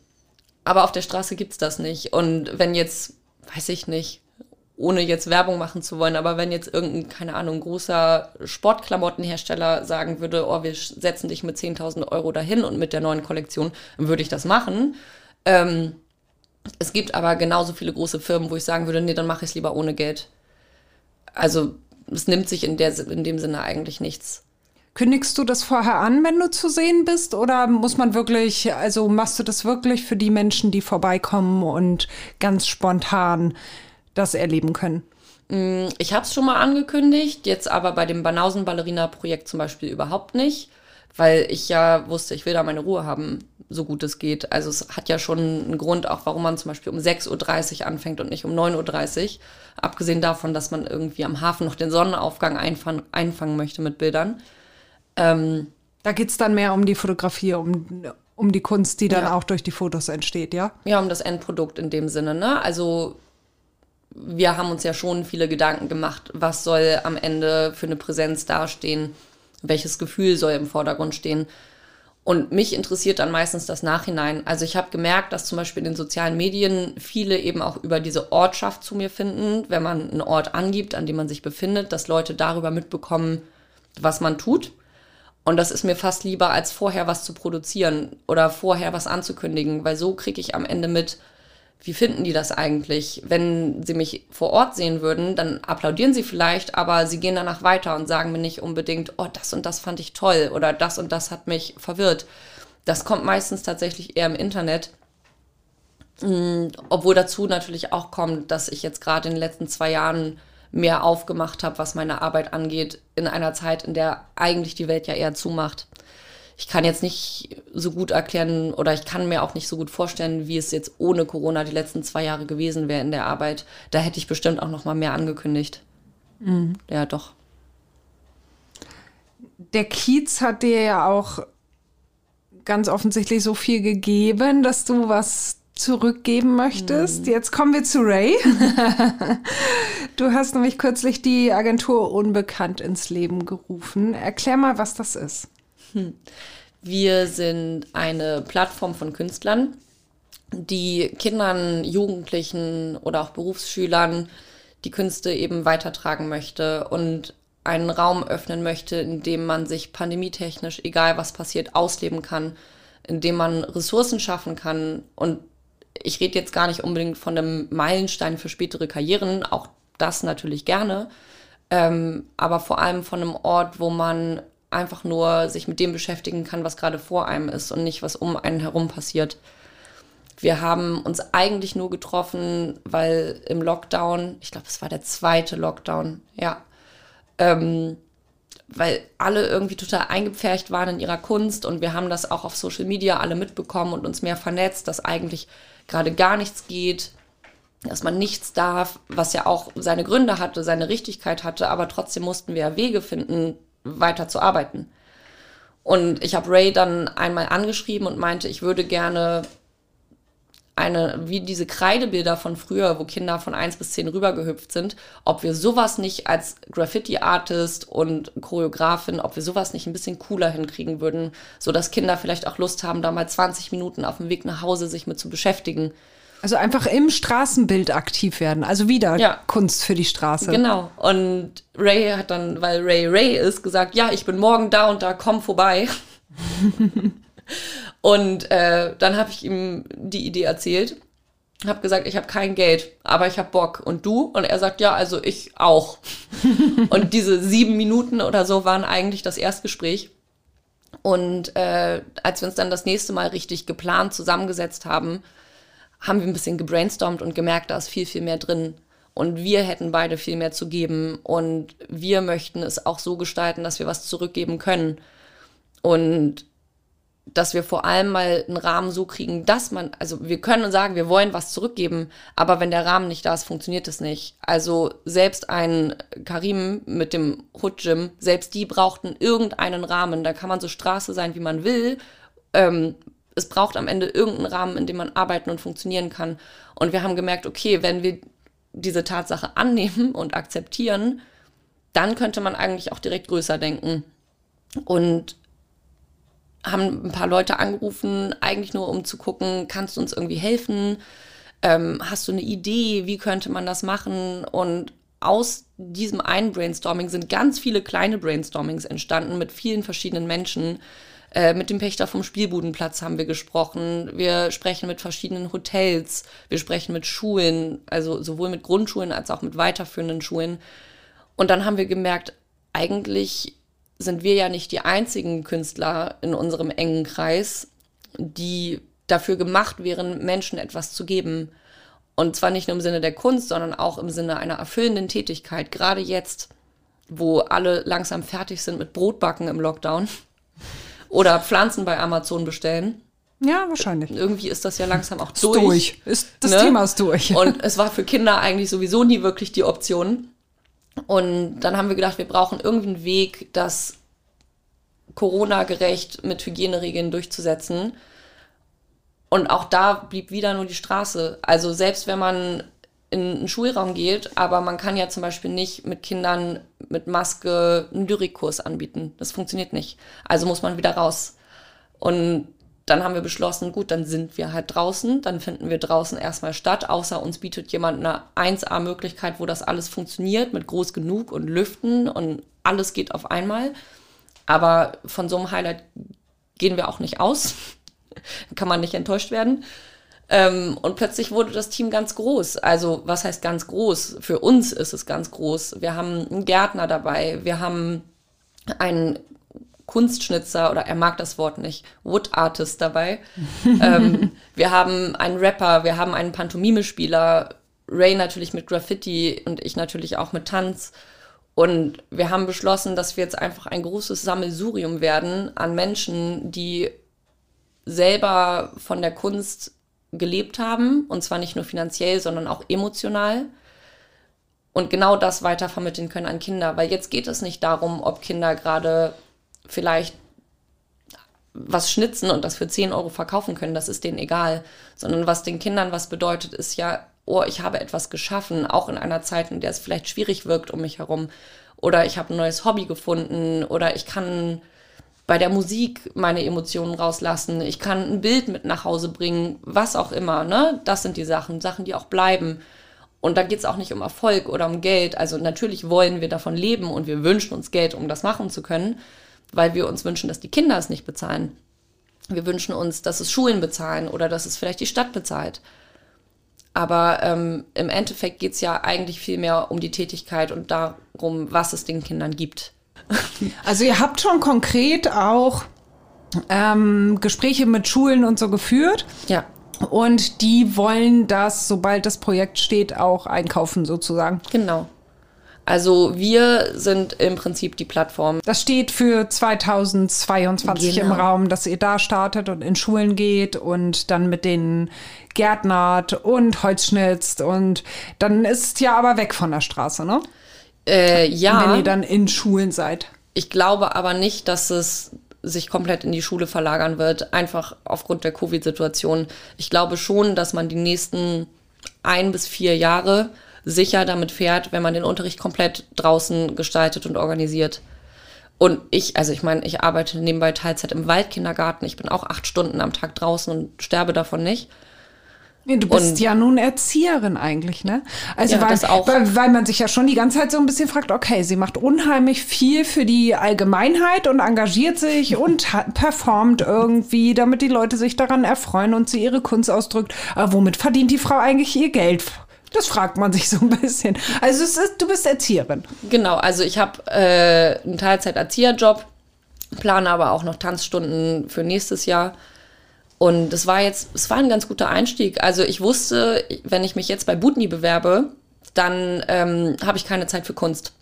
aber auf der Straße gibt's das nicht. Und wenn jetzt, weiß ich nicht, ohne jetzt Werbung machen zu wollen, aber wenn jetzt irgendein, keine Ahnung, großer Sportklamottenhersteller sagen würde, oh, wir setzen dich mit 10.000 Euro dahin und mit der neuen Kollektion, dann würde ich das machen. Ähm, es gibt aber genauso viele große Firmen, wo ich sagen würde, nee, dann mache ich es lieber ohne Geld. Also es nimmt sich in, der, in dem Sinne eigentlich nichts. Kündigst du das vorher an, wenn du zu sehen bist? Oder muss man wirklich, also machst du das wirklich für die Menschen, die vorbeikommen und ganz spontan das erleben können? Mm, ich habe es schon mal angekündigt, jetzt aber bei dem Banausen-Ballerina-Projekt zum Beispiel überhaupt nicht, weil ich ja wusste, ich will da meine Ruhe haben, so gut es geht. Also es hat ja schon einen Grund auch, warum man zum Beispiel um 6.30 Uhr anfängt und nicht um 9.30 Uhr. Abgesehen davon, dass man irgendwie am Hafen noch den Sonnenaufgang einfangen, einfangen möchte mit Bildern. Ähm, da geht es dann mehr um die Fotografie, um, um die Kunst, die dann ja. auch durch die Fotos entsteht, ja? Ja, um das Endprodukt in dem Sinne. Ne? Also wir haben uns ja schon viele Gedanken gemacht, was soll am Ende für eine Präsenz dastehen, welches Gefühl soll im Vordergrund stehen. Und mich interessiert dann meistens das Nachhinein. Also ich habe gemerkt, dass zum Beispiel in den sozialen Medien viele eben auch über diese Ortschaft zu mir finden, wenn man einen Ort angibt, an dem man sich befindet, dass Leute darüber mitbekommen, was man tut. Und das ist mir fast lieber, als vorher was zu produzieren oder vorher was anzukündigen, weil so kriege ich am Ende mit, wie finden die das eigentlich? Wenn sie mich vor Ort sehen würden, dann applaudieren sie vielleicht, aber sie gehen danach weiter und sagen mir nicht unbedingt, oh, das und das fand ich toll oder das und das hat mich verwirrt. Das kommt meistens tatsächlich eher im Internet. Mm, obwohl dazu natürlich auch kommt, dass ich jetzt gerade in den letzten zwei Jahren mehr aufgemacht habe, was meine Arbeit angeht, in einer Zeit, in der eigentlich die Welt ja eher zumacht ich kann jetzt nicht so gut erklären oder ich kann mir auch nicht so gut vorstellen, wie es jetzt ohne Corona die letzten zwei Jahre gewesen wäre in der Arbeit. Da hätte ich bestimmt auch noch mal mehr angekündigt. Mhm. Ja, doch. Der Kiez hat dir ja auch ganz offensichtlich so viel gegeben, dass du was zurückgeben möchtest. Mhm. Jetzt kommen wir zu Ray. (laughs) du hast nämlich kürzlich die Agentur Unbekannt ins Leben gerufen. Erklär mal, was das ist. Hm. Wir sind eine Plattform von Künstlern, die Kindern, Jugendlichen oder auch Berufsschülern die Künste eben weitertragen möchte und einen Raum öffnen möchte, in dem man sich pandemietechnisch, egal was passiert, ausleben kann, in dem man Ressourcen schaffen kann. Und ich rede jetzt gar nicht unbedingt von einem Meilenstein für spätere Karrieren, auch das natürlich gerne, ähm, aber vor allem von einem Ort, wo man einfach nur sich mit dem beschäftigen kann, was gerade vor einem ist und nicht, was um einen herum passiert. Wir haben uns eigentlich nur getroffen, weil im Lockdown, ich glaube, es war der zweite Lockdown, ja, ähm, weil alle irgendwie total eingepfercht waren in ihrer Kunst und wir haben das auch auf Social Media alle mitbekommen und uns mehr vernetzt, dass eigentlich gerade gar nichts geht, dass man nichts darf, was ja auch seine Gründe hatte, seine Richtigkeit hatte, aber trotzdem mussten wir Wege finden, weiter zu arbeiten. Und ich habe Ray dann einmal angeschrieben und meinte, ich würde gerne eine, wie diese Kreidebilder von früher, wo Kinder von 1 bis 10 rübergehüpft sind, ob wir sowas nicht als Graffiti-Artist und Choreografin, ob wir sowas nicht ein bisschen cooler hinkriegen würden, sodass Kinder vielleicht auch Lust haben, da mal 20 Minuten auf dem Weg nach Hause sich mit zu beschäftigen. Also einfach im Straßenbild aktiv werden. Also wieder ja. Kunst für die Straße. Genau. Und Ray hat dann, weil Ray Ray ist, gesagt, ja, ich bin morgen da und da, komm vorbei. (laughs) und äh, dann habe ich ihm die Idee erzählt. Habe gesagt, ich habe kein Geld, aber ich habe Bock. Und du? Und er sagt, ja, also ich auch. (laughs) und diese sieben Minuten oder so waren eigentlich das Erstgespräch. Und äh, als wir uns dann das nächste Mal richtig geplant zusammengesetzt haben, haben wir ein bisschen gebrainstormt und gemerkt, da ist viel, viel mehr drin. Und wir hätten beide viel mehr zu geben. Und wir möchten es auch so gestalten, dass wir was zurückgeben können. Und dass wir vor allem mal einen Rahmen so kriegen, dass man, also wir können sagen, wir wollen was zurückgeben, aber wenn der Rahmen nicht da ist, funktioniert das nicht. Also selbst ein Karim mit dem Hood Gym, selbst die brauchten irgendeinen Rahmen. Da kann man so Straße sein, wie man will. Ähm, es braucht am Ende irgendeinen Rahmen, in dem man arbeiten und funktionieren kann. Und wir haben gemerkt, okay, wenn wir diese Tatsache annehmen (laughs) und akzeptieren, dann könnte man eigentlich auch direkt größer denken. Und haben ein paar Leute angerufen, eigentlich nur um zu gucken, kannst du uns irgendwie helfen? Ähm, hast du eine Idee, wie könnte man das machen? Und aus diesem einen Brainstorming sind ganz viele kleine Brainstormings entstanden mit vielen verschiedenen Menschen. Äh, mit dem Pächter vom Spielbudenplatz haben wir gesprochen. Wir sprechen mit verschiedenen Hotels. Wir sprechen mit Schulen, also sowohl mit Grundschulen als auch mit weiterführenden Schulen. Und dann haben wir gemerkt, eigentlich sind wir ja nicht die einzigen Künstler in unserem engen Kreis, die dafür gemacht wären, Menschen etwas zu geben. Und zwar nicht nur im Sinne der Kunst, sondern auch im Sinne einer erfüllenden Tätigkeit. Gerade jetzt, wo alle langsam fertig sind mit Brotbacken im Lockdown oder Pflanzen bei Amazon bestellen. Ja, wahrscheinlich. Irgendwie ist das ja langsam auch ist durch. durch. Ist, das ne? Thema ist durch. (laughs) Und es war für Kinder eigentlich sowieso nie wirklich die Option. Und dann haben wir gedacht, wir brauchen irgendwie einen Weg, das Corona-gerecht mit Hygieneregeln durchzusetzen. Und auch da blieb wieder nur die Straße. Also selbst wenn man in einen Schulraum geht, aber man kann ja zum Beispiel nicht mit Kindern mit Maske einen Lyrikkurs anbieten. Das funktioniert nicht. Also muss man wieder raus. Und dann haben wir beschlossen, gut, dann sind wir halt draußen, dann finden wir draußen erstmal statt, außer uns bietet jemand eine 1A-Möglichkeit, wo das alles funktioniert, mit groß genug und Lüften und alles geht auf einmal. Aber von so einem Highlight gehen wir auch nicht aus. (laughs) Kann man nicht enttäuscht werden. Ähm, und plötzlich wurde das Team ganz groß. Also, was heißt ganz groß? Für uns ist es ganz groß. Wir haben einen Gärtner dabei, wir haben einen Kunstschnitzer oder er mag das Wort nicht, Wood Artist dabei. (laughs) ähm, wir haben einen Rapper, wir haben einen Pantomimespieler, Ray natürlich mit Graffiti und ich natürlich auch mit Tanz. Und wir haben beschlossen, dass wir jetzt einfach ein großes Sammelsurium werden an Menschen, die selber von der Kunst gelebt haben, und zwar nicht nur finanziell, sondern auch emotional. Und genau das weiter vermitteln können an Kinder, weil jetzt geht es nicht darum, ob Kinder gerade vielleicht was schnitzen und das für 10 Euro verkaufen können, das ist denen egal, sondern was den Kindern was bedeutet, ist ja, oh, ich habe etwas geschaffen, auch in einer Zeit, in der es vielleicht schwierig wirkt um mich herum. Oder ich habe ein neues Hobby gefunden. Oder ich kann bei der Musik meine Emotionen rauslassen, ich kann ein Bild mit nach Hause bringen, was auch immer, ne? Das sind die Sachen, Sachen, die auch bleiben. Und da geht es auch nicht um Erfolg oder um Geld. Also natürlich wollen wir davon leben und wir wünschen uns Geld, um das machen zu können weil wir uns wünschen, dass die Kinder es nicht bezahlen. Wir wünschen uns, dass es Schulen bezahlen oder dass es vielleicht die Stadt bezahlt. Aber ähm, im Endeffekt geht es ja eigentlich viel mehr um die Tätigkeit und darum, was es den Kindern gibt. Also ihr habt schon konkret auch ähm, Gespräche mit Schulen und so geführt. Ja. Und die wollen das, sobald das Projekt steht, auch einkaufen sozusagen. Genau. Also wir sind im Prinzip die Plattform. Das steht für 2022 genau. im Raum, dass ihr da startet und in Schulen geht und dann mit denen gärtnert und Holz schnitzt und dann ist ja aber weg von der Straße, ne? Äh, ja. Wenn ihr dann in Schulen seid. Ich glaube aber nicht, dass es sich komplett in die Schule verlagern wird, einfach aufgrund der Covid-Situation. Ich glaube schon, dass man die nächsten ein bis vier Jahre sicher damit fährt, wenn man den Unterricht komplett draußen gestaltet und organisiert. Und ich, also ich meine, ich arbeite nebenbei Teilzeit im Waldkindergarten. Ich bin auch acht Stunden am Tag draußen und sterbe davon nicht. Du bist und, ja nun Erzieherin eigentlich, ne? Also ja, weil, weil, weil, man sich ja schon die ganze Zeit so ein bisschen fragt, okay, sie macht unheimlich viel für die Allgemeinheit und engagiert sich (laughs) und performt irgendwie, damit die Leute sich daran erfreuen und sie ihre Kunst ausdrückt. Aber womit verdient die Frau eigentlich ihr Geld? Das fragt man sich (laughs) so ein bisschen. Also ist, du bist Erzieherin. Genau, also ich habe äh, einen Teilzeit-Erzieherjob, plane aber auch noch Tanzstunden für nächstes Jahr. Und es war jetzt, es war ein ganz guter Einstieg. Also ich wusste, wenn ich mich jetzt bei Butni bewerbe, dann ähm, habe ich keine Zeit für Kunst.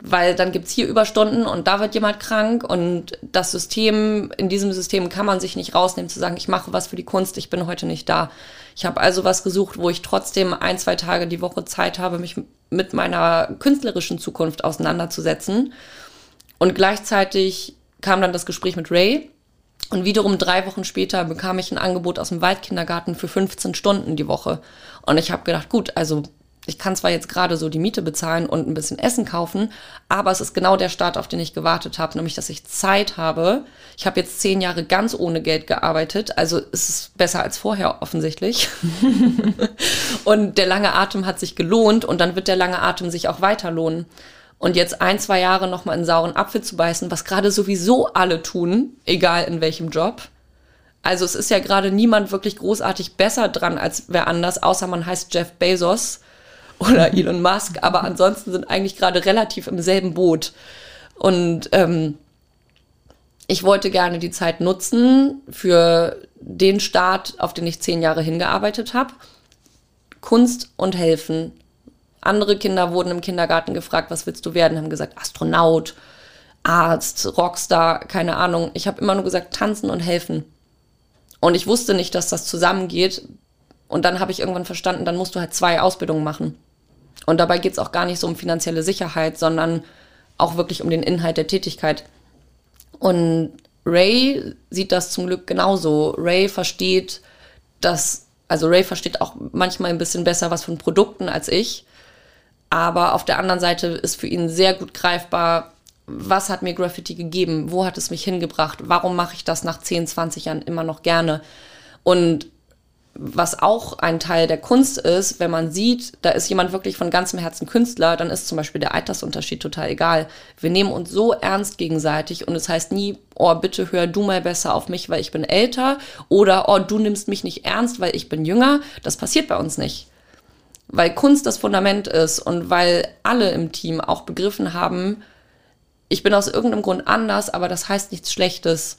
Weil dann gibt's hier Überstunden und da wird jemand krank und das System, in diesem System kann man sich nicht rausnehmen zu sagen, ich mache was für die Kunst, ich bin heute nicht da. Ich habe also was gesucht, wo ich trotzdem ein, zwei Tage die Woche Zeit habe, mich mit meiner künstlerischen Zukunft auseinanderzusetzen. Und gleichzeitig kam dann das Gespräch mit Ray. Und wiederum drei Wochen später bekam ich ein Angebot aus dem Waldkindergarten für 15 Stunden die Woche. Und ich habe gedacht, gut, also ich kann zwar jetzt gerade so die Miete bezahlen und ein bisschen Essen kaufen, aber es ist genau der Start, auf den ich gewartet habe, nämlich dass ich Zeit habe. Ich habe jetzt zehn Jahre ganz ohne Geld gearbeitet, also ist es besser als vorher offensichtlich. (laughs) und der lange Atem hat sich gelohnt und dann wird der lange Atem sich auch weiter lohnen. Und jetzt ein, zwei Jahre nochmal einen sauren Apfel zu beißen, was gerade sowieso alle tun, egal in welchem Job. Also es ist ja gerade niemand wirklich großartig besser dran als wer anders, außer man heißt Jeff Bezos oder (laughs) Elon Musk, aber ansonsten sind eigentlich gerade relativ im selben Boot. Und ähm, ich wollte gerne die Zeit nutzen für den Start, auf den ich zehn Jahre hingearbeitet habe. Kunst und helfen. Andere Kinder wurden im Kindergarten gefragt, was willst du werden? Haben gesagt, Astronaut, Arzt, Rockstar, keine Ahnung. Ich habe immer nur gesagt, tanzen und helfen. Und ich wusste nicht, dass das zusammengeht. Und dann habe ich irgendwann verstanden, dann musst du halt zwei Ausbildungen machen. Und dabei geht es auch gar nicht so um finanzielle Sicherheit, sondern auch wirklich um den Inhalt der Tätigkeit. Und Ray sieht das zum Glück genauso. Ray versteht das, also Ray versteht auch manchmal ein bisschen besser was von Produkten als ich. Aber auf der anderen Seite ist für ihn sehr gut greifbar, was hat mir Graffiti gegeben? Wo hat es mich hingebracht? Warum mache ich das nach 10, 20 Jahren immer noch gerne? Und was auch ein Teil der Kunst ist, wenn man sieht, da ist jemand wirklich von ganzem Herzen Künstler, dann ist zum Beispiel der Altersunterschied total egal. Wir nehmen uns so ernst gegenseitig und es heißt nie, oh, bitte hör du mal besser auf mich, weil ich bin älter oder oh, du nimmst mich nicht ernst, weil ich bin jünger. Das passiert bei uns nicht. Weil Kunst das Fundament ist und weil alle im Team auch begriffen haben, ich bin aus irgendeinem Grund anders, aber das heißt nichts Schlechtes.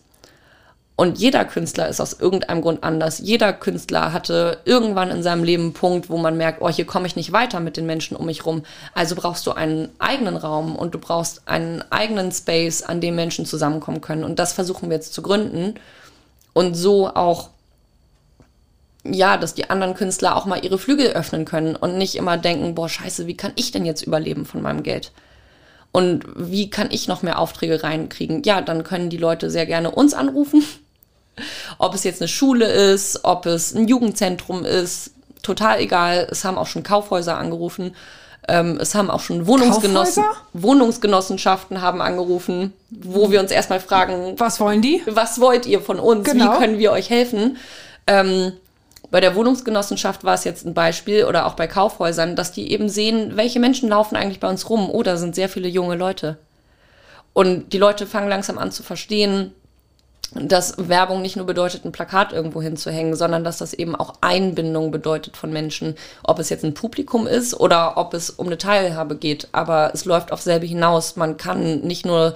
Und jeder Künstler ist aus irgendeinem Grund anders. Jeder Künstler hatte irgendwann in seinem Leben einen Punkt, wo man merkt, oh, hier komme ich nicht weiter mit den Menschen um mich rum. Also brauchst du einen eigenen Raum und du brauchst einen eigenen Space, an dem Menschen zusammenkommen können. Und das versuchen wir jetzt zu gründen. Und so auch, ja, dass die anderen Künstler auch mal ihre Flügel öffnen können und nicht immer denken, boah, scheiße, wie kann ich denn jetzt überleben von meinem Geld? Und wie kann ich noch mehr Aufträge reinkriegen? Ja, dann können die Leute sehr gerne uns anrufen (laughs) ob es jetzt eine Schule ist, ob es ein Jugendzentrum ist, total egal. Es haben auch schon Kaufhäuser angerufen. Ähm, es haben auch schon Wohnungsgenossen, Wohnungsgenossenschaften haben angerufen, wo wir uns erstmal fragen, was wollen die? Was wollt ihr von uns? Genau. Wie können wir euch helfen? Ähm, bei der Wohnungsgenossenschaft war es jetzt ein Beispiel oder auch bei Kaufhäusern, dass die eben sehen, welche Menschen laufen eigentlich bei uns rum. Oh, da sind sehr viele junge Leute. Und die Leute fangen langsam an zu verstehen, dass Werbung nicht nur bedeutet, ein Plakat irgendwo hinzuhängen, sondern dass das eben auch Einbindung bedeutet von Menschen. Ob es jetzt ein Publikum ist oder ob es um eine Teilhabe geht. Aber es läuft auf selbe hinaus. Man kann nicht nur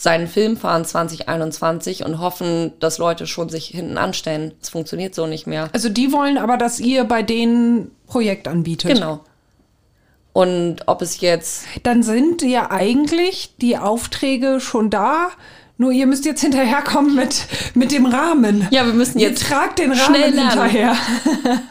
seinen Film fahren 2021 und hoffen, dass Leute schon sich hinten anstellen. Es funktioniert so nicht mehr. Also die wollen aber, dass ihr bei denen Projekt anbietet. Genau. Und ob es jetzt. Dann sind ja eigentlich die Aufträge schon da nur ihr müsst jetzt hinterherkommen mit, mit dem Rahmen. Ja, wir müssen jetzt ihr tragt den Rahmen schnell hinterher. (laughs)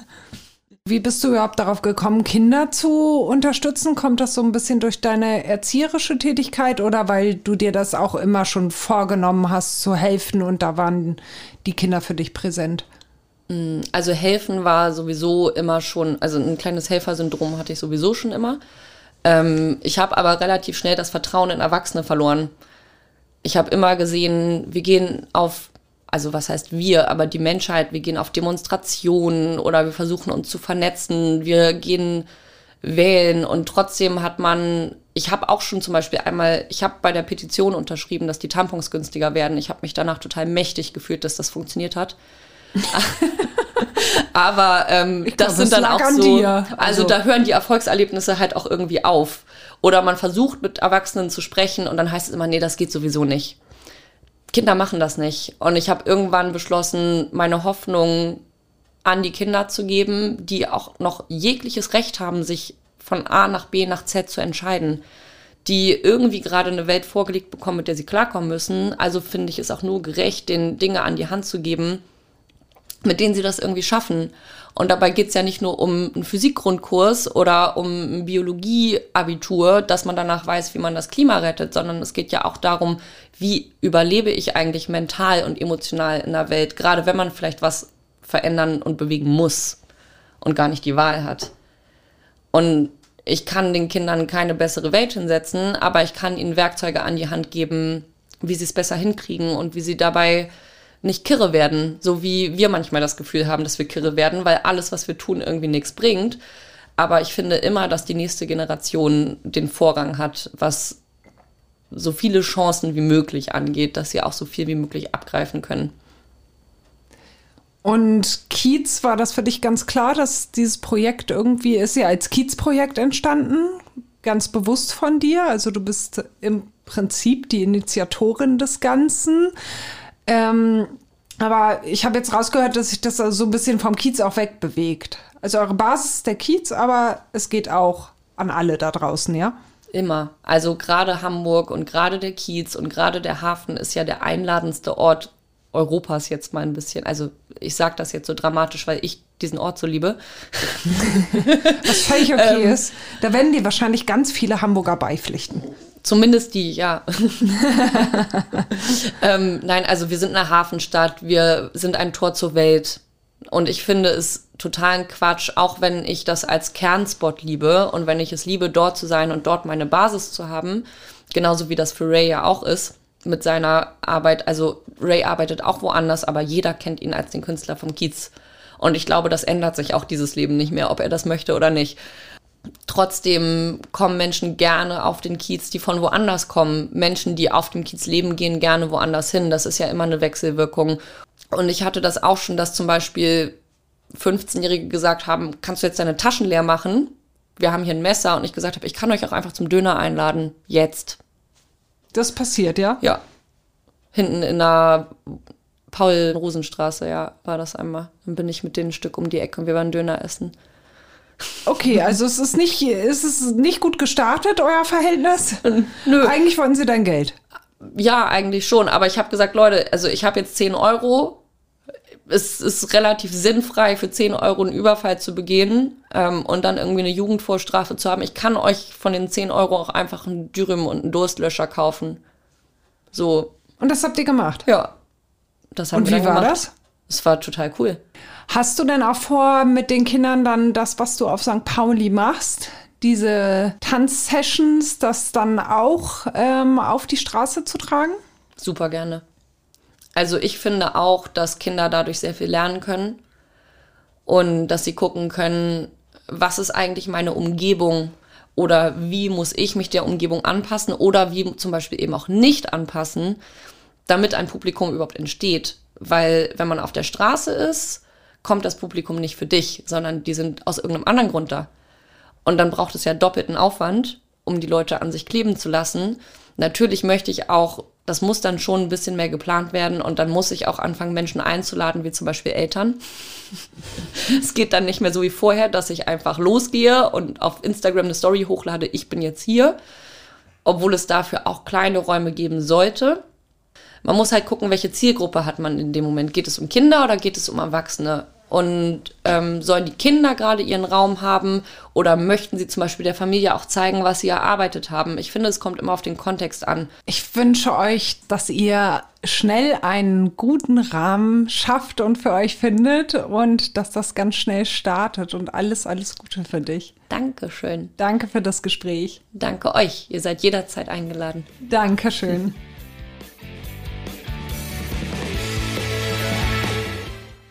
Wie bist du überhaupt darauf gekommen, Kinder zu unterstützen? Kommt das so ein bisschen durch deine erzieherische Tätigkeit oder weil du dir das auch immer schon vorgenommen hast, zu helfen und da waren die Kinder für dich präsent? Mm, also helfen war sowieso immer schon, also ein kleines Helfersyndrom hatte ich sowieso schon immer. Ähm, ich habe aber relativ schnell das Vertrauen in Erwachsene verloren ich habe immer gesehen, wir gehen auf, also was heißt wir, aber die Menschheit, wir gehen auf Demonstrationen oder wir versuchen uns zu vernetzen, wir gehen wählen und trotzdem hat man, ich habe auch schon zum Beispiel einmal, ich habe bei der Petition unterschrieben, dass die Tampons günstiger werden. Ich habe mich danach total mächtig gefühlt, dass das funktioniert hat. (laughs) Aber ähm, glaub, das sind dann auch so. Also, also da hören die Erfolgserlebnisse halt auch irgendwie auf. Oder man versucht mit Erwachsenen zu sprechen und dann heißt es immer, nee, das geht sowieso nicht. Kinder machen das nicht. Und ich habe irgendwann beschlossen, meine Hoffnung an die Kinder zu geben, die auch noch jegliches Recht haben, sich von A nach B nach Z zu entscheiden, die irgendwie gerade eine Welt vorgelegt bekommen, mit der sie klarkommen müssen. Also finde ich es auch nur gerecht, den Dinge an die Hand zu geben, mit denen sie das irgendwie schaffen. Und dabei geht es ja nicht nur um einen Physikgrundkurs oder um ein Biologieabitur, dass man danach weiß, wie man das Klima rettet, sondern es geht ja auch darum, wie überlebe ich eigentlich mental und emotional in der Welt, gerade wenn man vielleicht was verändern und bewegen muss und gar nicht die Wahl hat. Und ich kann den Kindern keine bessere Welt hinsetzen, aber ich kann ihnen Werkzeuge an die Hand geben, wie sie es besser hinkriegen und wie sie dabei nicht kirre werden, so wie wir manchmal das Gefühl haben, dass wir kirre werden, weil alles, was wir tun, irgendwie nichts bringt. Aber ich finde immer, dass die nächste Generation den Vorrang hat, was so viele Chancen wie möglich angeht, dass sie auch so viel wie möglich abgreifen können. Und Kiez, war das für dich ganz klar, dass dieses Projekt irgendwie ist ja als Kiez-Projekt entstanden, ganz bewusst von dir. Also du bist im Prinzip die Initiatorin des Ganzen. Ähm, aber ich habe jetzt rausgehört, dass sich das so ein bisschen vom Kiez auch wegbewegt. Also eure Basis ist der Kiez, aber es geht auch an alle da draußen, ja? Immer. Also gerade Hamburg und gerade der Kiez und gerade der Hafen ist ja der einladendste Ort Europas jetzt mal ein bisschen. Also ich sage das jetzt so dramatisch, weil ich diesen Ort so liebe. (laughs) Was völlig okay ähm, ist. Da werden dir wahrscheinlich ganz viele Hamburger beipflichten. Zumindest die, ja. (laughs) ähm, nein, also wir sind eine Hafenstadt, wir sind ein Tor zur Welt. Und ich finde es totalen Quatsch, auch wenn ich das als Kernspot liebe und wenn ich es liebe, dort zu sein und dort meine Basis zu haben, genauso wie das für Ray ja auch ist mit seiner Arbeit. Also Ray arbeitet auch woanders, aber jeder kennt ihn als den Künstler vom Kiez. Und ich glaube, das ändert sich auch dieses Leben nicht mehr, ob er das möchte oder nicht. Trotzdem kommen Menschen gerne auf den Kiez, die von woanders kommen. Menschen, die auf dem Kiez leben, gehen gerne woanders hin. Das ist ja immer eine Wechselwirkung. Und ich hatte das auch schon, dass zum Beispiel 15-Jährige gesagt haben, kannst du jetzt deine Taschen leer machen? Wir haben hier ein Messer und ich gesagt habe, ich kann euch auch einfach zum Döner einladen. Jetzt. Das passiert, ja? Ja. Hinten in der Paul-Rosenstraße, ja, war das einmal. Dann bin ich mit denen ein Stück um die Ecke und wir waren Döner essen. Okay, also es ist nicht, es ist nicht gut gestartet, euer Verhältnis? Nö. Eigentlich wollten sie dein Geld. Ja, eigentlich schon. Aber ich habe gesagt, Leute, also ich habe jetzt 10 Euro. Es ist relativ sinnfrei, für 10 Euro einen Überfall zu begehen ähm, und dann irgendwie eine Jugendvorstrafe zu haben. Ich kann euch von den 10 Euro auch einfach einen Dürüm und einen Durstlöscher kaufen. So. Und das habt ihr gemacht? Ja. Das haben und wir wie war das? Es war total cool. Hast du denn auch vor, mit den Kindern dann das, was du auf St. Pauli machst, diese Tanzsessions, das dann auch ähm, auf die Straße zu tragen? Super gerne. Also ich finde auch, dass Kinder dadurch sehr viel lernen können und dass sie gucken können, was ist eigentlich meine Umgebung oder wie muss ich mich der Umgebung anpassen oder wie zum Beispiel eben auch nicht anpassen, damit ein Publikum überhaupt entsteht. Weil wenn man auf der Straße ist, kommt das Publikum nicht für dich, sondern die sind aus irgendeinem anderen Grund da. Und dann braucht es ja doppelten Aufwand, um die Leute an sich kleben zu lassen. Natürlich möchte ich auch, das muss dann schon ein bisschen mehr geplant werden und dann muss ich auch anfangen, Menschen einzuladen, wie zum Beispiel Eltern. (laughs) es geht dann nicht mehr so wie vorher, dass ich einfach losgehe und auf Instagram eine Story hochlade, ich bin jetzt hier, obwohl es dafür auch kleine Räume geben sollte man muss halt gucken, welche Zielgruppe hat man in dem Moment. Geht es um Kinder oder geht es um Erwachsene? Und ähm, sollen die Kinder gerade ihren Raum haben oder möchten sie zum Beispiel der Familie auch zeigen, was sie erarbeitet haben? Ich finde, es kommt immer auf den Kontext an. Ich wünsche euch, dass ihr schnell einen guten Rahmen schafft und für euch findet und dass das ganz schnell startet und alles, alles Gute für dich. Dankeschön. Danke für das Gespräch. Danke euch. Ihr seid jederzeit eingeladen. Dankeschön.